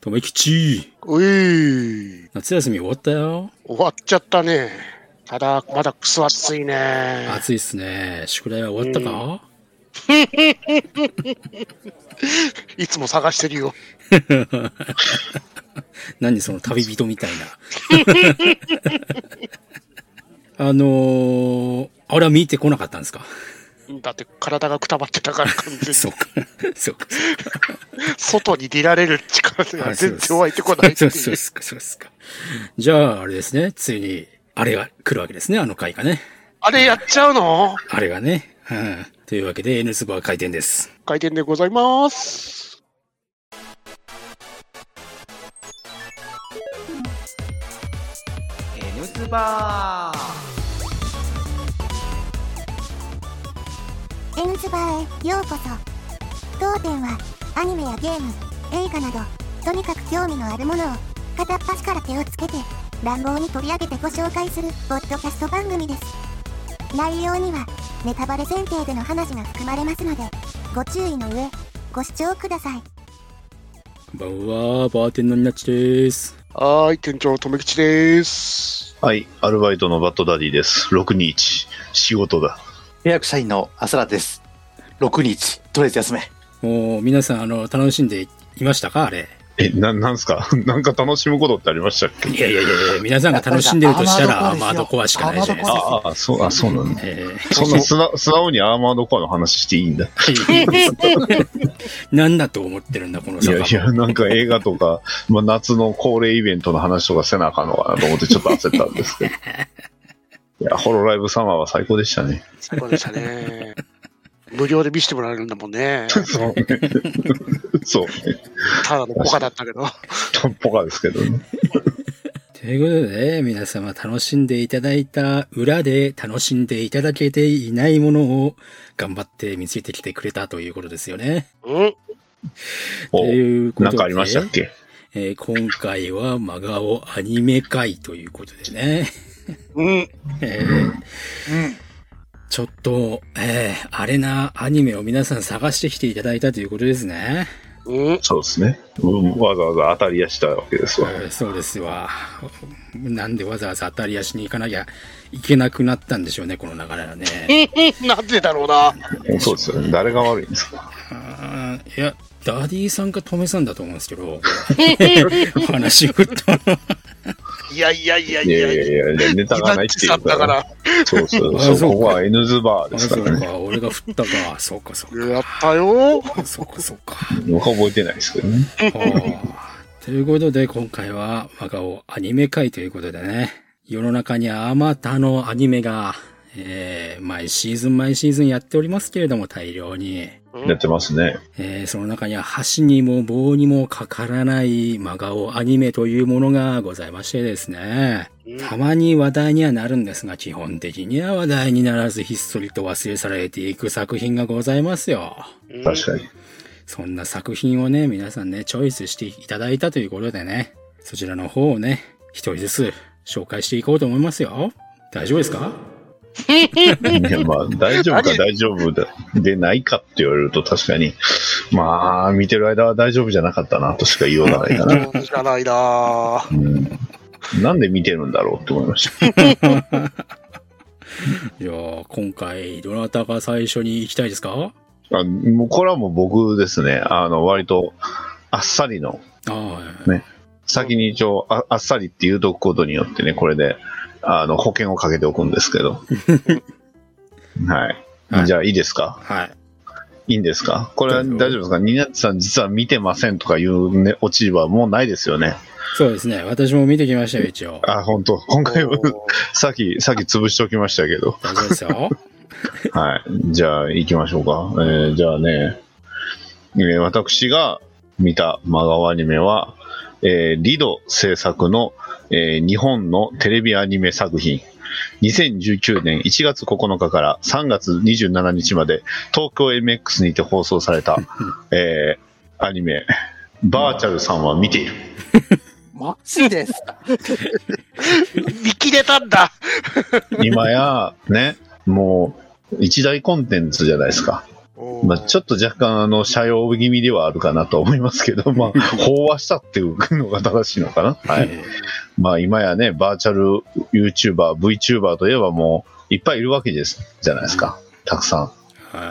とめきち。うい。夏休み終わったよ。終わっちゃったね。ただ、まだクソ暑いね。暑いっすね。宿題は終わったか、いつも探してるよ。何その旅人みたいな。あのー、あれは見てこなかったんですか？だって体がくたばってたから完全に。そうか。そうか。外に出られる力が全然湧いてこないっていそうそうですか、そうですか。じゃあ、あれですね。ついに、あれが来るわけですね。あの回がね。あれやっちゃうの？あれがね。うん。というわけで、N スバー開店です。回転でございます。N ズバー N ズバーへようこそ当店はアニメやゲーム映画などとにかく興味のあるものを片っ端から手をつけて乱暴に取り上げてご紹介するポッドキャスト番組です内容にはネタバレ前提での話が含まれますのでご注意の上ご視聴くださいこんばんは、バーテンのニナッチです。はーい、店長、とめきちです。はい、アルバイトのバッドダディです。621、仕事だ。契約社員のアスラです。6日、とりあえず休め。もう、皆さん、あの、楽しんでいましたか？あれ。え、な、なんすか？なんか楽しむことってありましたっけ？いやいやいやいや、皆さんが楽しんでるとしたら、アーマードコアしかないじゃないですか。ああ、そう、あ、そうなんだ。えそんな素直素直にアーマードコアの話していいんだ。ー、何だと思ってるんだ、このいやいや、なんか映画とか、まあ、夏の恒例イベントの話とかせなあかんのかなと思ってちょっと焦ったんですけど。いや、ホロライブサマーは最高でしたね。最高でしたね。無料で見せてもらえるんだもんね。そう。そう。ただのポカだったけど。ポカですけどね。ということで、皆様楽しんでいただいた裏で楽しんでいただけていないものを頑張って見つけてきてくれたということですよね。うんおということでなんかありましたっけ？えー今回は真顔アニメ会ということでね。うん。えーちょっと、えーあれなアニメを皆さん探してきていただいたということですね。うん。そうですね。うんわざわざ当たり屋したわけですわ。えーそうですわ。なんでわざわざ当たり屋しに行かなきゃいけなくなったんでしょうね、この流れはね。なんでだろうな。そうですよね。誰が悪いんですか？いや、ダディさんかトメさんだと思うんですけど、話振ったの。いやいやいやいいややいや。いやいや、ネタがないっていうから。そうそうあそう。ここは N ズバーあですからね。そうか、俺が振ったか。そうか、そうやったよ。か。そうか、そうか。僕は覚えてないですけどね。はあ ということで、今回は、我がをアニメ会ということでね、世の中にはあまたのアニメが、えー、毎シーズン毎シーズンやっておりますけれども、大量に。やってますね。えー、その中には箸にも棒にもかからない真顔アニメというものがございましてですね。たまに話題にはなるんですが、基本的には話題にならずひっそりと忘れ去られていく作品がございますよ。確かに。そんな作品をね、皆さんね、チョイスしていただいたということでね、そちらの方をね、一人ずつ紹介していこうと思いますよ。大丈夫ですか？いや、まあ、大丈夫か大丈夫だでないかって言われると確かに、まあ、見てる間は大丈夫じゃなかったなとしか言いようがないかな。そうじゃないな。うん。なんで見てるんだろうって思いました。じゃあ、今回、どなたが最初に行きたいですか？あもうこれはもう僕ですね、あの、割と、あっさりの、あね。先に一応あ、あっさりって言うとくことによってね、これで、あの、保険をかけておくんですけど。はい。はいじゃあ、いいですか？あ、はい。いいんですか？これは大丈夫ですか？ニナッチさん実は見てませんとかいうね、オチはもうないですよね。そうですね。私も見てきましたよ、一応。あ、本当？今回はさっき、さっき潰しておきましたけど。大丈夫ですよ。はい。じゃあ、行きましょうか。えーじゃあね、えー私が見た真顔アニメは、えーリド制作の、えー日本のテレビアニメ作品。2019年1月9日から3月27日まで東京 MX にて放送された、えーアニメ、バーチャルさんは見ている。マジですか？見切れたんだ。今や、ね、もう、一大コンテンツじゃないですか。まあ、ちょっと若干、あの、社用気味ではあるかなと思いますけど、まあ、飽和したっていうのが正しいのかな。はい。えまあ、今やね、バーチャル YouTuber、VTuber といえばもう、いっぱいいるわけです、じゃないですか。たくさ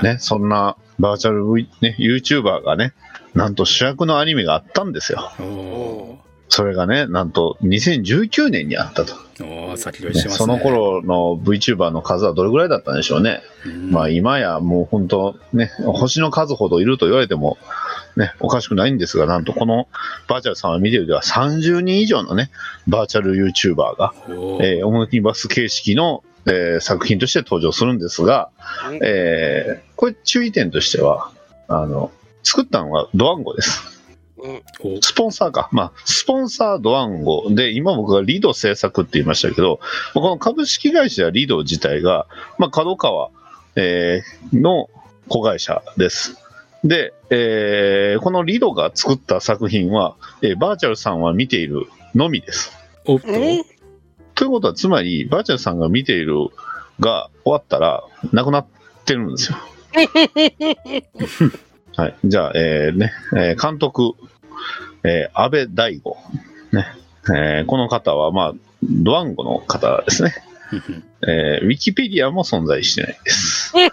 ん。ね、そんな、バーチャル、v、ね、YouTuber がね、なんと主役のアニメがあったんですよ。い。おそれがね、なんと2019年にあったと。ーおー先取りしてますね。その頃の VTuber の数はどれぐらいだったんでしょうね。うん、まあ今やもう本当ね、星の数ほどいると言われてもね、おかしくないんですが、なんとこのバーチャルさんを見てるでは30人以上のね、バーチャル YouTuber が、えーオムニバス形式の、えー作品として登場するんですが、うんえーこれ注意点としては、あの、作ったのはドワンゴです。スポンサーか。まあ、スポンサードワンゴで、今僕がリド制作って言いましたけど、この株式会社リド自体が、まあ、角川、えーの子会社です。で、えーこのリドが作った作品は、えーバーチャルさんは見ているのみです。おっと、うんということは、つまり、バーチャルさんが見ているが終わったら、なくなってるんですよ。はい。じゃあ、えーね、えー監督、えー安倍大吾。ね。えーこの方は、まあ、ドワンゴの方ですね。えーウィキペディアも存在してないです。ね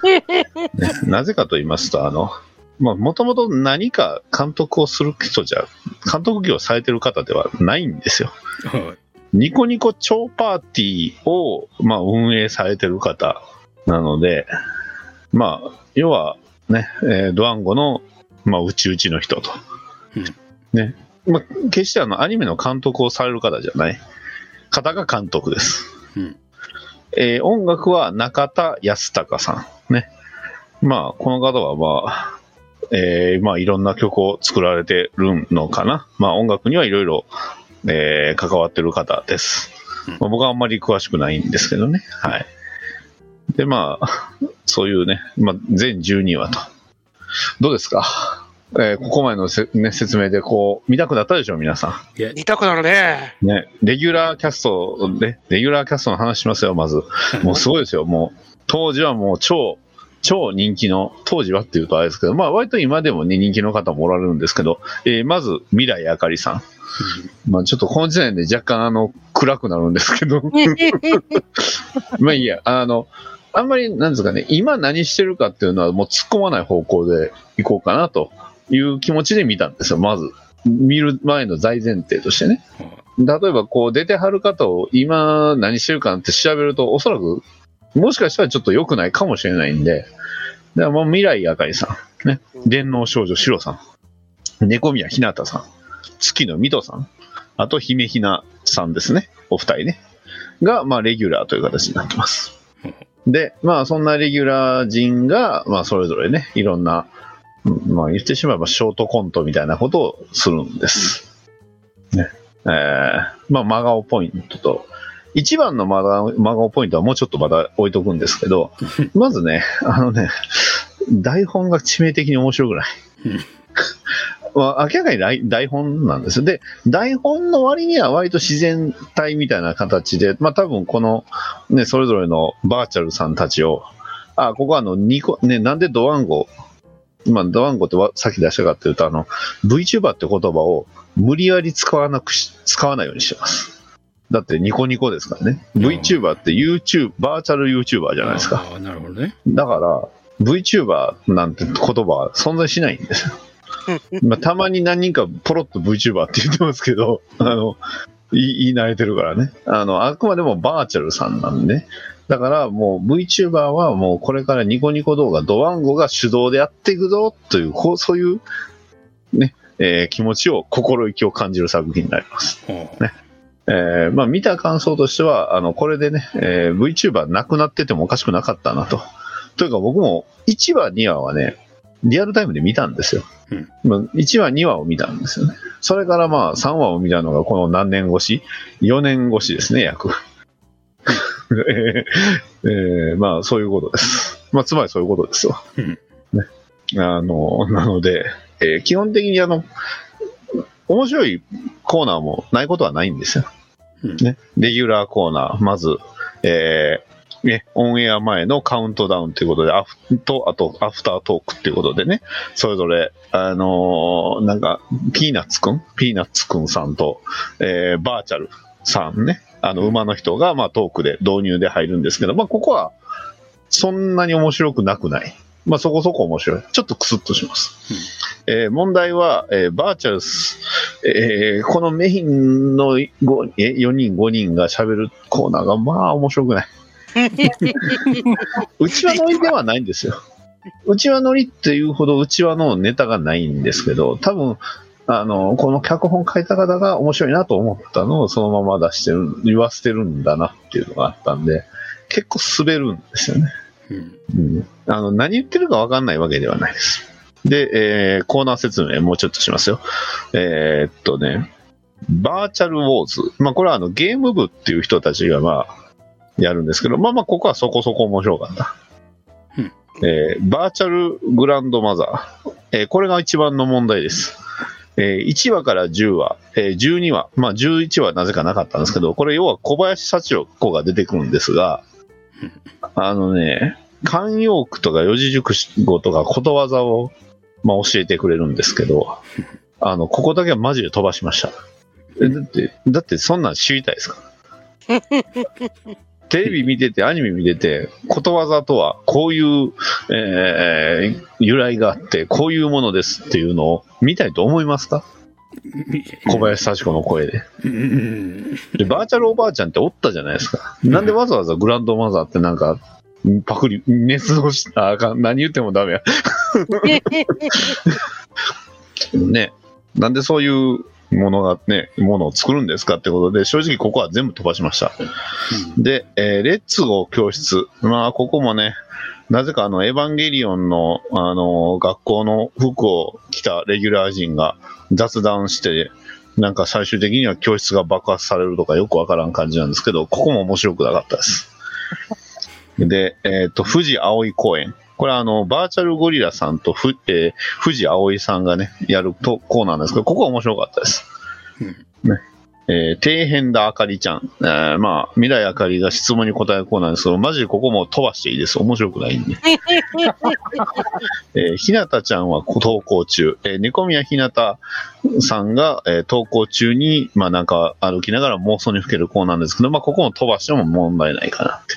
なぜかと言いますと、あの、まあ、もともと何か監督をする人じゃ、監督業をされてる方ではないんですよ。はいニコニコ超パーティーを、まあ、運営されてる方なので、まあ、要はね、えードワンゴの、まあ、うちうちの人と。うんね。まあ、決してあの、アニメの監督をされる方じゃない。方が監督です。うんえー音楽は中田康隆さん。ね。まあ、この方はまあ、えーまあ、いろんな曲を作られてるのかな。まあ、音楽にはいろいろ、えー関わってる方です。うんまあ僕はあんまり詳しくないんですけどね。はい。で、まあ、そういうね、まあ、全12話と。どうですか？えーここまでのせ、ね、説明でこう、見たくなったでしょ、皆さいや、見たくなるね。ん。ね、レギュラーキャストで、レギュラーキャストの話しますよ、まず。もうすごいですよ、もう。当時はもう超、超人気の、当時はっていうとあれですけど、まあ割と今でもね、人気の方もおられるんですけど、えーまず、未来あかりさん。まあちょっとこの時点で若干あの、暗くなるんですけど、まあいいや、あの、あんまり、なんですかね、今何してるかっていうのはもう突っ込まない方向でいこうかなという気持ちで見たんですよ、まず。見る前の大前提としてね。例えばこう出てはる方を今何してるかって調べると、おそらく、もしかしたらちょっと良くないかもしれないんで、だからもう未来あかりさん、ね、電脳少女シロさん、猫宮ひなたさん、月野水戸さん、あと姫ひなさんですね、お二人ね、が、まあレギュラーという形になってます。で、まあそんなレギュラー陣が、まあそれぞれね、いろんな、うんまあ言ってしまえばショートコントみたいなことをするんです。ね。えー、まあ真顔ポイントと、一番の真顔ポイントはもうちょっとまだ置いとくんですけど、まずね、あのね、台本が致命的に面白くない 明らかに台台本なんですよ。で、台本の割には割と自然体みたいな形で、まあ多分この、ね、それぞれのバーチャルさんたちを、あ、ここはあの、ニコ、ね、なんでドワンゴ、まあドワンゴってわさっき出したかっていうと、あの、VTuber って言葉を無理やり使わなくし、使わないようにしてます。だってニコニコですからね。うん VTuber って YouTube、バーチャル YouTuber じゃないですか。ああ、なるほどね。だから、VTuber なんて言葉は存在しないんですよ。まあ、たまに何人かポロッと VTuber って言ってますけど、あの、言い慣れてるからね。あの、あくまでもバーチャルさんなんでね。だからもう VTuber はもうこれからニコニコ動画、ドワンゴが主導でやっていくぞという、こう、そういう、ね、えー気持ちを、心意気を感じる作品になります。ほえーまあ見た感想としては、あの、これでね、えー VTuber なくなっててもおかしくなかったなと。というか僕も1話、2話はね、リアルタイムで見たんですよ。うんまあ、1話、2話を見たんですよね。それからまあ3話を見たのがこの何年越し ?4 年越しですね、約。えーえーまあそういうことです。まあつまりそういうことですわ。うんね、あの、なので、えー基本的にあの、面白いコーナーもないことはないんですよ。うんね、レギュラーコーナー、まず、えーね、オンエア前のカウントダウンということで、アフと、あと、アフタートークっていうことでね、それぞれ、あのーなんか、ピーナッツくん？ピーナッツくんさんと、えーバーチャルさんね、あの、馬の人が、まあ、トークで導入で入るんですけど、まあ、ここは、そんなに面白くなくない。まあ、そこそこ面白い。ちょっとクスッとします。えー問題は、えーバーチャルス、えーこのメインの5え4人、5人が喋るコーナーが、まあ、面白くない。うちわ乗りではないんですよ。うちわ乗りっていうほどうちわのネタがないんですけど、多分、あの、この脚本書いた方が面白いなと思ったのをそのまま出してる、言わせてるんだなっていうのがあったんで、結構滑るんですよね。うん。うん、あの何言ってるか分かんないわけではないです。で、えーコーナー説明もうちょっとしますよ。えーっとね、バーチャルウォーズ。まあ、これはあのゲーム部っていう人たちがまあ、やるんですけど、まあまあ、ここはそこそこ面白かった。うんえーバーチャルグランドマザー。えーこれが一番の問題です。えー1話から10話、えー12話、まあ11話なぜかなかったんですけど、これ要は小林幸子が出てくるんですが、あのね、慣用句とか四字熟語とかことわざを、まあ、教えてくれるんですけど、あの、ここだけはマジで飛ばしました。えだって、だってそんなん知りたいですか？テレビ見てて、アニメ見てて、ことわざとはこういう、えー由来があって、こういうものですっていうのを見たいと思いますか？小林幸子の声で。うん。で、バーチャルおばあちゃんっておったじゃないですか。なんでわざわざグランドマザーってなんか、パクリ、捏造した、あかん、何言ってもダメや。ね。なんでそういうものがね、ものを作るんですかってことで、正直ここは全部飛ばしました。で、えーレッツゴー教室。まあ、ここもね、なぜかあの、エヴァンゲリオンの、あの、学校の服を着たレギュラー陣が雑談して、なんか最終的には教室が爆発されるとかよくわからん感じなんですけど、ここも面白くなかったです。で、えっ、と、富士葵公園。これはあの、バーチャルゴリラさんとふ、えー富士葵さんがね、やるとコーナーなんですけど、ここは面白かったです。ね。えー底辺田あかりちゃん。えーまあ、未来あかりが質問に答えるコーナーですけど、マジでここも飛ばしていいです。面白くないんで。えーひなたちゃんは登校中。えー、猫宮ひなたさんが、えー登校中に、まあなんか歩きながら妄想にふけるコーナーなんですけど、まあここも飛ばしても問題ないかなって。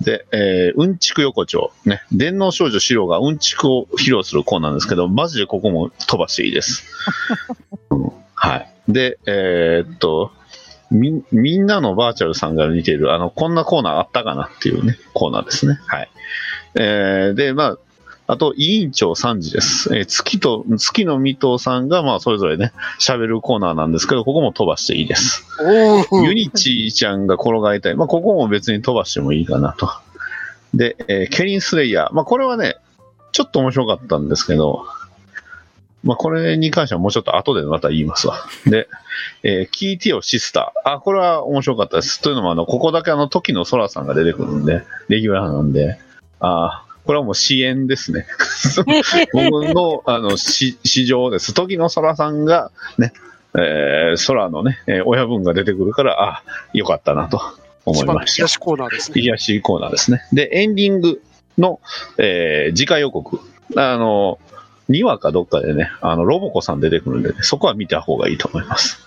で、えーうんちく横丁。ね。電脳少女四郎がうんちくを披露するコーナーですけど、マジでここも飛ばしていいです。う んはい。で、えーっと、み、みんなのバーチャルさんが似ている、あの、こんなコーナーあったかなっていうね、コーナーですね。はい。えーで、まあ、あと、委員長3時です。えー月と、月の水戸さんが、まあ、それぞれね、喋るコーナーなんですけど、ここも飛ばしていいです。ユニチーちゃんが転がりたい。まあ、ここも別に飛ばしてもいいかなと。で、えーケリンスレイヤー。まあ、これはね、ちょっと面白かったんですけど、まあ、これに関してはもうちょっと後でまた言いますわ。で、えー聞いてよシスター。あ、これは面白かったです。というのも、あの、ここだけあの、時の空さんが出てくるんで、レギュラーなんで、あーこれはもう支援ですね。僕の、あの、し市場です。時の空さんが、ね、えー空のね、えー親分が出てくるから、あ、よかったなと思いました癒。しコーナーですね。癒しコーナーですね。で、エンディングの、えー次回予告。あの、2話かどっかでね、あの、ロボコさん出てくるんでね、そこは見た方がいいと思います。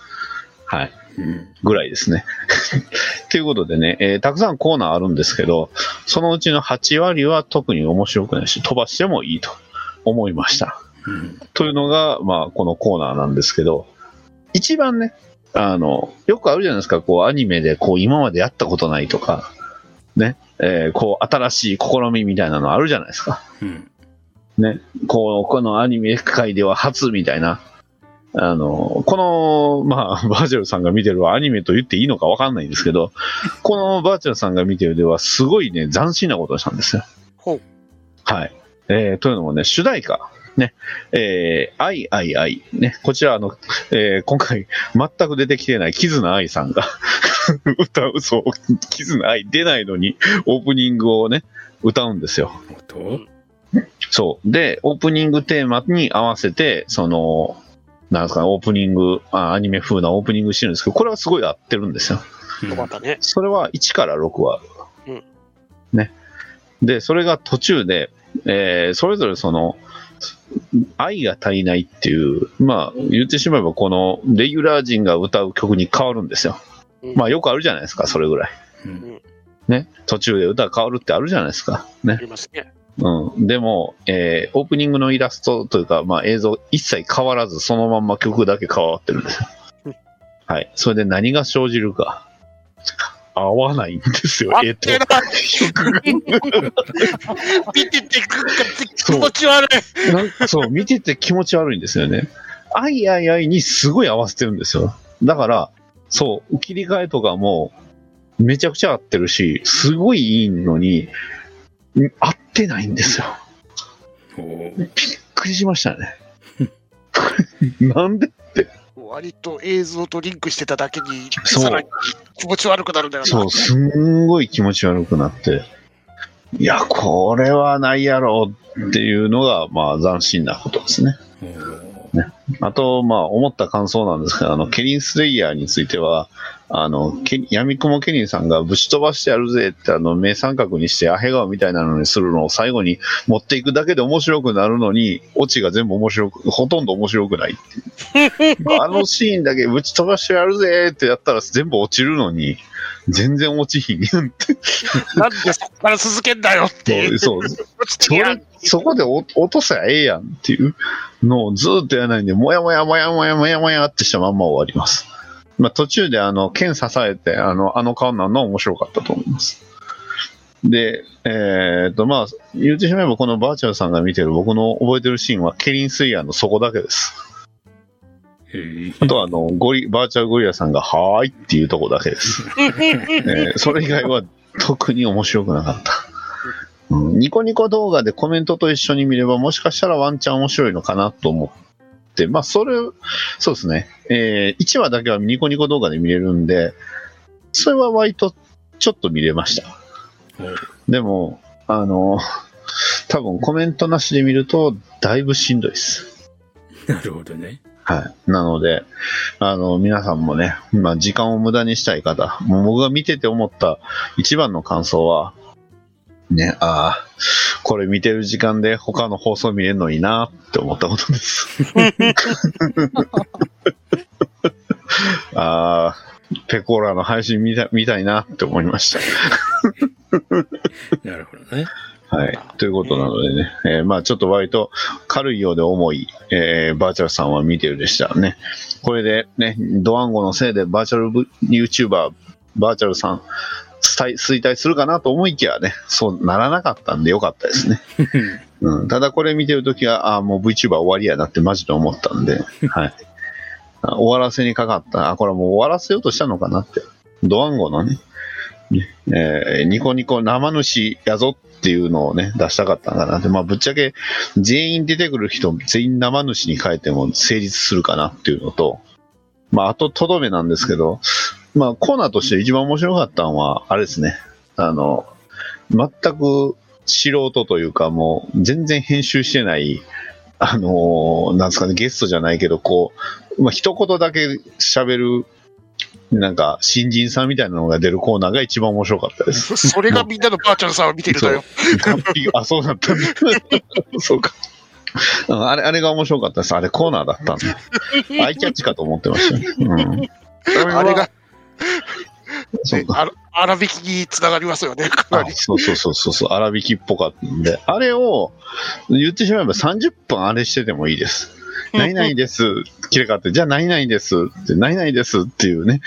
はい。うん。ぐらいですね。ということでね、えーたくさんコーナーあるんですけど、そのうちの8割は特に面白くないし、飛ばしてもいいと思いました。うん。というのが、まあ、このコーナーなんですけど、一番ね、あの、よくあるじゃないですか、こう、アニメで、こう、今までやったことないとか、ね、えーこう、新しい試みみたいなのあるじゃないですか。うん。ね、こう、このアニメ界では初みたいな。あの、この、まあ、バーチャルさんが見てるアニメと言っていいのかわかんないんですけど、このバーチャルさんが見てるでは、すごいね、斬新なことをしたんですよ。ほう。はい。えーというのもね、主題歌。ね、えー、愛愛愛。ね、こちら、あの、えー今回、全く出てきてない、キズナ愛さんが 歌う、そう、キズナ愛出ないのに、オープニングをね、歌うんですよ。とそう。で、オープニングテーマに合わせて、その、なんですかね、オープニング、あアニメ風なオープニングしてるんですけど、これはすごい合ってるんですよ。うんよかったね。それは1から6話。うんで、それが途中で、えーそれぞれその、愛が足りないっていう、まあ、言ってしまえばこの、レギュラー陣が歌う曲に変わるんですよ。まあ、よくあるじゃないですか、それぐらい。うんね。途中で歌が変わるってあるじゃないですか。ねあ。りますね。うん。でも、えーオープニングのイラストというか、まあ、映像一切変わらず、そのまんま曲だけ変わってるんですようん。はい。それで何が生じるか。合わないんですよ、絵と合って。ない。見てて、気持ち悪い。そう、見てて気持ち悪いんですよね。あいあいあいにすごい合わせてるんですよ。だから、そう、切り替えとかも、めちゃくちゃ合ってるし、すごいいいのに、ん合ってないんですよ。びっくりしましたね。なんで割と映像とリンクしてただけに、そうさらに気持ち悪くなるんだよな。そう、すんごい気持ち悪くなって、いや、これはないやろっていうのが、まあ、斬新なことですね。おーあと、まあ、思った感想なんですけど、あの、ケリン・スレイヤーについては、あの、ケ闇雲ケリンさんがぶち飛ばしてやるぜって、あの、目三角にしてアヘ顔みたいなのにするのを最後に持っていくだけで面白くなるのに、オチが全部面白く、ほとんど面白くないっていう。あのシーンだけぶち飛ばしてやるぜってやったら全部落ちるのに、全然落ちひんやんって。なんでそこから続けんだよって。そう、そうそそこでお落とせばええやんっていうのをずーっとやらないんで、もやもやもやもやもやもやってしたまんま終わります。まあ途中であの、剣支えて、あの、あの顔になるのは面白かったと思います。で、えーっと、まあ、言ってしまえばこのバーチャルさんが見てる僕の覚えてるシーンは、ケリンスイヤーのそこだけです。あとはあの、ゴリ、バーチャルゴリラさんが、はーいっていうとこだけです。えーそれ以外は特に面白くなかった。うん、ニコニコ動画でコメントと一緒に見れば、もしかしたらワンチャン面白いのかなと思って、まあ、それ、そうですね。え1話だけはニコニコ動画で見れるんで、それは割とちょっと見れました。でも、あの、多分コメントなしで見ると、だいぶしんどいです。なるほどね。はい。なので、あの、皆さんもね、まあ、時間を無駄にしたい方、もう僕が見てて思った一番の感想は、ね、ああ、これ見てる時間で他の放送見れるのいいなって思ったことです。ああ、ペコーラの配信見た見たいなって思いました。なるほどね。はい。ということなのでね、えーまあちょっと割と軽いようで重い、えーバーチャルさんは見てるでしたらね。これでね、ドワンゴのせいでバーチャルブ YouTuber、バーチャルさん、衰衰退するかなと思いきやね、そうならなかったんでよかったですね。うん、ただこれ見てるときは、ああ、もう VTuber 終わりやなってマジで思ったんで、はい。あ終わらせにかかった。あ、これもう終わらせようとしたのかなって。ドワンゴのね、ねえーニコニコ生主やぞっていうのをね、出したかったのかなって。まあ、ぶっちゃけ、全員出てくる人、全員生主に変えても成立するかなっていうのと、まあ、あと、とどめなんですけど、まあ、コーナーとして一番面白かったのは、あれですね。あの、全く素人というか、もう、全然編集してない、あのーなんですかね、ゲストじゃないけど、こう、まあ、一言だけ喋る、なんか、新人さんみたいなのが出るコーナーが一番面白かったです。それがみんなのバーチャルさんを見てるのよ。あ、そうだったんだ。そうか。うんあれ、あれが面白かったです。あれコーナーだったんだ。アイキャッチかと思ってましたね。うん。あれが、そうか。あら荒引きにつながりますよね、かなあり。そうそうそうそうそう、粗挽きっぽかったんで、あれを言ってしまえば30分あれしててもいいです。何々です。切れ替わって、じゃあ何々ですって、何々ですっていうね。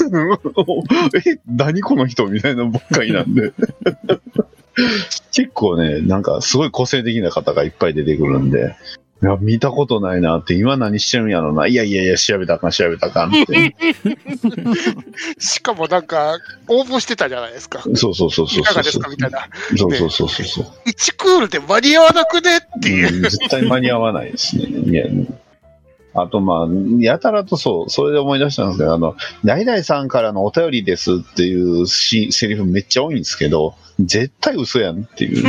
え、何この人みたいなばっかりなんで。結構ね、なんかすごい個性的な方がいっぱい出てくるんで、いや見たことないなって、今何してるんやろな。いやいやいや、調べたらあかん、調べたらあかんって。しかもなんか、応募してたじゃないですか。そうそうそうそういかがですそう。かみたいな。そうそうそうそうそう。1クールで間に合わなくねっていう。うん絶対間に合わないですね。いやあと、まあ、やたらとそう、それで思い出したんですけど、あの、代々さんからのお便りですっていうしセリフめっちゃ多いんですけど、絶対嘘やんっていう。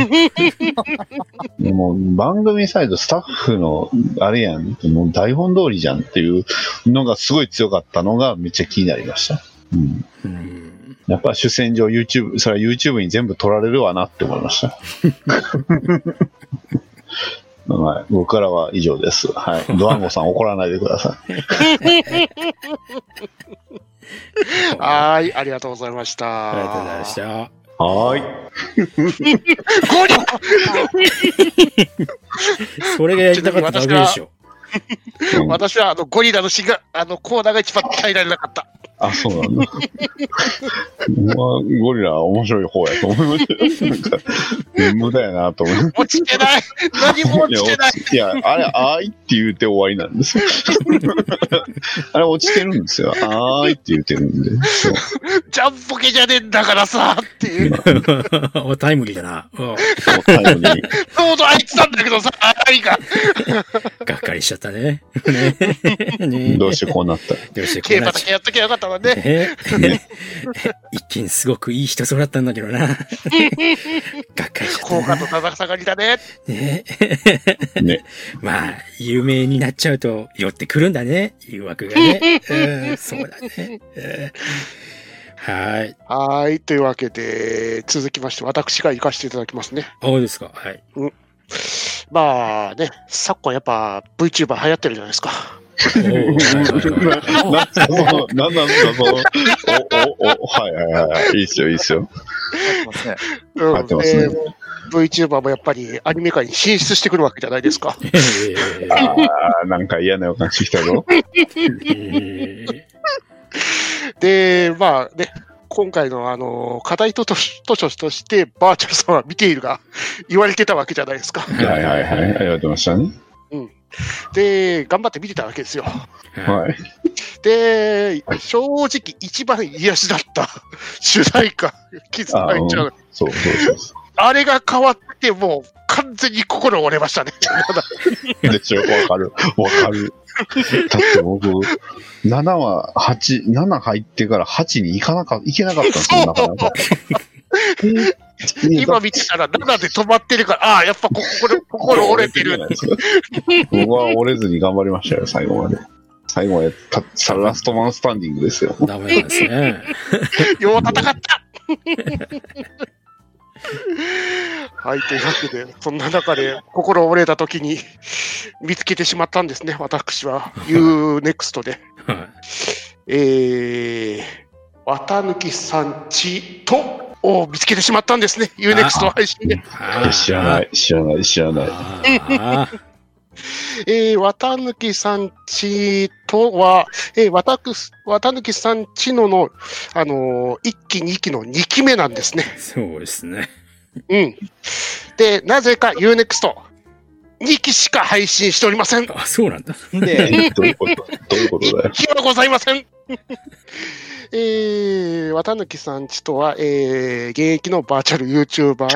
もう番組サイドスタッフのあれやんもう台本通りじゃんっていうのがすごい強かったのがめっちゃ気になりました。うん。うんやっぱ主戦場 YouTube、それは YouTube に全部撮られるわなって思いました。はい、僕からは以上です。はい。ドワンゴさん怒らないでください。はーい、ありがとうございました。ありがとうございました。はーい。ゴリ それがやりたかっただけでしょ。うん私はあのゴリラの死が、あのコーナーが一番耐えられなかった。あ、そうなんだ。まあ、ゴリラは面白い方やと思いましたよ。なんか、無駄やなと思いま落ちてない何も落ちてないいや、あれ、あーいって言うて終わりなんですよ。あれ落ちてるんですよ。あーいって言うてるんで。そうジャンポケじゃねえんだからさっていう。おタイムリーだな。うんそうタイムリーちょうどあいつなんだけどさ、あいか。がっかりしちゃったね。ねねどうしてこうなった？どうしてこ競うなっちゃ馬だけやっときゃよかったわね。ね一見すごくいい人そうだったんだけどな。がっかりしちゃったな。効果と高さがりだね。ねね。まあ、有名になっちゃうと寄ってくるんだね。誘惑がね。うん、そうだね。うんはい。はーい。というわけで、続きまして、私が行かせていただきますね。あ、そうですか。はい。まあね、昨今やっぱ VTuber 流行ってるじゃないですか。おーなんすか、その、なんな、の、お、お、お、はいはいはい。いいっすよ、いいっすよ。ますね。うん流行ってますね VTuber もやっぱりアニメ界に進出してくるわけじゃないですか。ああ、なんか嫌な予感してきたぞ。で、まあね、今回のあの課題図書図書としてバーチャルさんは見ているが言われてたわけじゃないですか。はいはいはい。ありがとうございましたね。で、頑張って見てたわけですよ。ーはい。で、正直一番癒しだった主題歌、キズナイちゃん。そうそうそうそあれが変わってもう完全に心折れましたね。う。でしょ、わかる。わかる。だって僕、7は8、7入ってから8に行かなか行けなかったんですよ、なかなか。今見てたら7で止まってるから、ああ、やっぱここで心折れてる。僕は折れずに頑張りましたよ、最後まで。最後までた、さラストマンスタンディングですよ。ダメなんですね。よう戦ったはい、というわけで、そんな中で心折れた時に見つけてしまったんですね、私は。UNEXT で。はいえー、綿抜さんちと、を見つけてしまったんですね、UNEXT 配信で。知らない、知らない、知らない。えー、綿抜さんちとは、えー、わたくす、綿抜さんちのの、あのー、1期2期の2期目なんですね。そうですね。うん。で、なぜか UNEXT、2期しか配信しておりません。あ、そうなんだ。で、どういうことどういうことだよ。気はございません。えー、綿貫さんちとは、えー、現役のバーチャル YouTuber の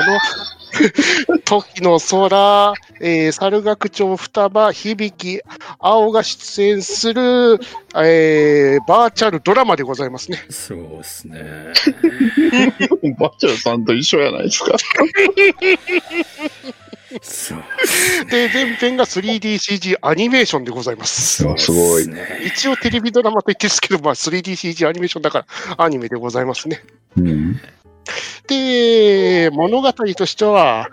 時の空、えー、猿楽町双葉、響、青が出演する、えー、バーチャルドラマでございますね。そうですね。バチャルさんと一緒やないですか。で、前編が 3DCG アニメーションでございます。あすごい。一応テレビドラマと言ってですけど、まあ、3DCG アニメーションだからアニメでございますね。うん。で、物語としては、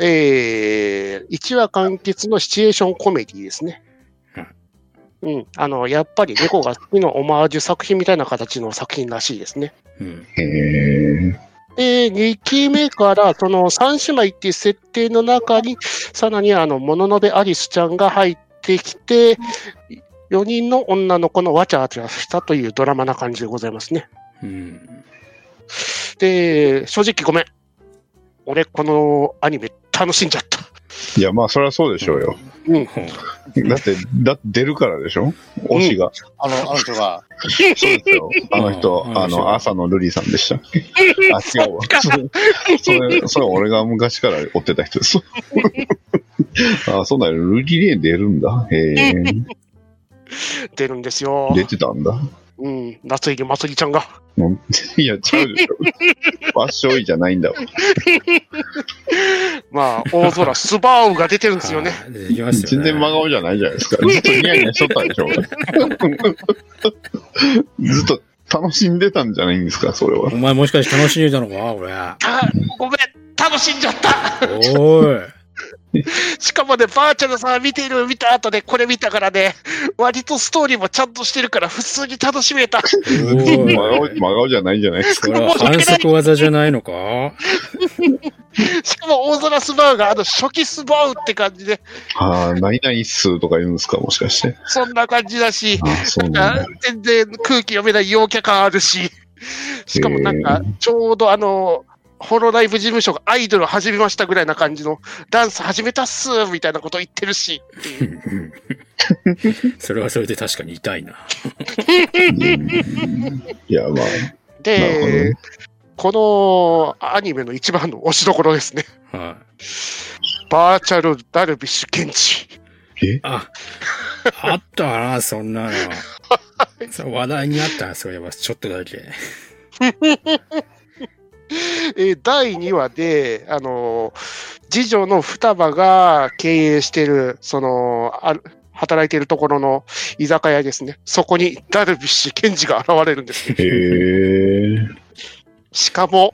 えー、1話完結のシチュエーションコメディですね。うん。あの、やっぱり猫が好きのオマージュ作品みたいな形の作品らしいですね。うん。へえ。で、2期目から、その三姉妹っていう設定の中に、さらにあの、もののべアリスちゃんが入ってきて、4人の女の子のわちゃわちゃしたというドラマな感じでございますね。うん。で、正直ごめん。俺、このアニメ楽しんじゃった。いや、まあ、そりゃそうでしょうよ。うん。だって、だって出るからでしょ？推しが。あの、あの人が、そうですよ。あの人、うんあの、朝のルリさんでしたあ、違うわ。それ、それ、それ俺が昔から追ってた人です。あ、そうだよ。ルリレー出るんだ。へえ。出るんですよ。出てたんだ。うん。夏入りまつりちゃんが。う んいや、ちゃうでしょ。ファッションじゃないんだわ。まあ、大空スバーウが出てるんですよね。よね。全然真顔じゃないじゃないですか。ずっとニヤニヤしとったでしょ。俺 ずっと、楽しんでたんじゃないんですか、それはお。前もしかして楽しんでたのか俺。たごめん、楽しんじゃった。おい。しかもね、バーチャルさん見てる見た後でこれ見たからね、割とストーリーもちゃんとしてるから普通に楽しめた。お真い。顔、真顔じゃないんじゃないですか？これは反則技じゃないのか？しかも大空スバウがあの初期スバウって感じで、ああ、何々数とか言うんですか、もしかして。そんな感じだし、あななん。か全然空気読めない陽キャ感あるし、しかもなんかちょうどあの、ホロライブ事務所がアイドル始めましたぐらいな感じのダンス始めたっすみたいなこと言ってるしっていう。それはそれで確かに痛いな。いや、まあ、なるほどでね、このアニメの一番の推しどころですね。はい。バーチャルダルビッシュケンジ。え？あ、あったな、そんなの。そう話題にあったな、そういえば、ちょっとだけ。えー第2話で、あのー次女の双葉が経営してる、その、ある働いてるところの居酒屋ですね。そこにダルビッシュケンジが現れるんですね。へえ。しかも、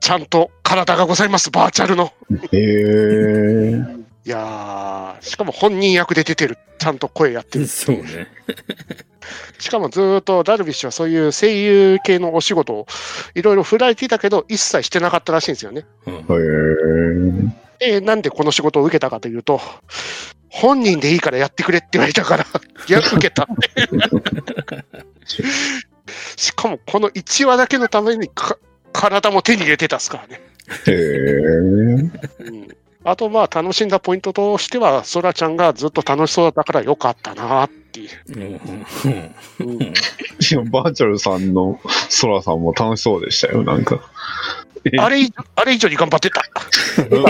ちゃんと体がございます、バーチャルの。へえ。いやー、しかも本人役で出てる。ちゃんと声やってる。そうね。しかもずーっとダルビッシュはそういう声優系のお仕事をいろいろ振られていたけど、一切してなかったらしいんですよね。うん。で、なんでこの仕事を受けたかというと、本人でいいからやってくれって言われたから、い や、受けた。しかもこの1話だけのためにか体も手に入れてたっすからね。へえ。うんあと、まあ、楽しんだポイントとしては、ソラちゃんがずっと楽しそうだったからよかったなっていう。うんうんいや、バーチャルさんのソラさんも楽しそうでしたよ、なんか。えあれ以上、あれ以上に頑張ってた。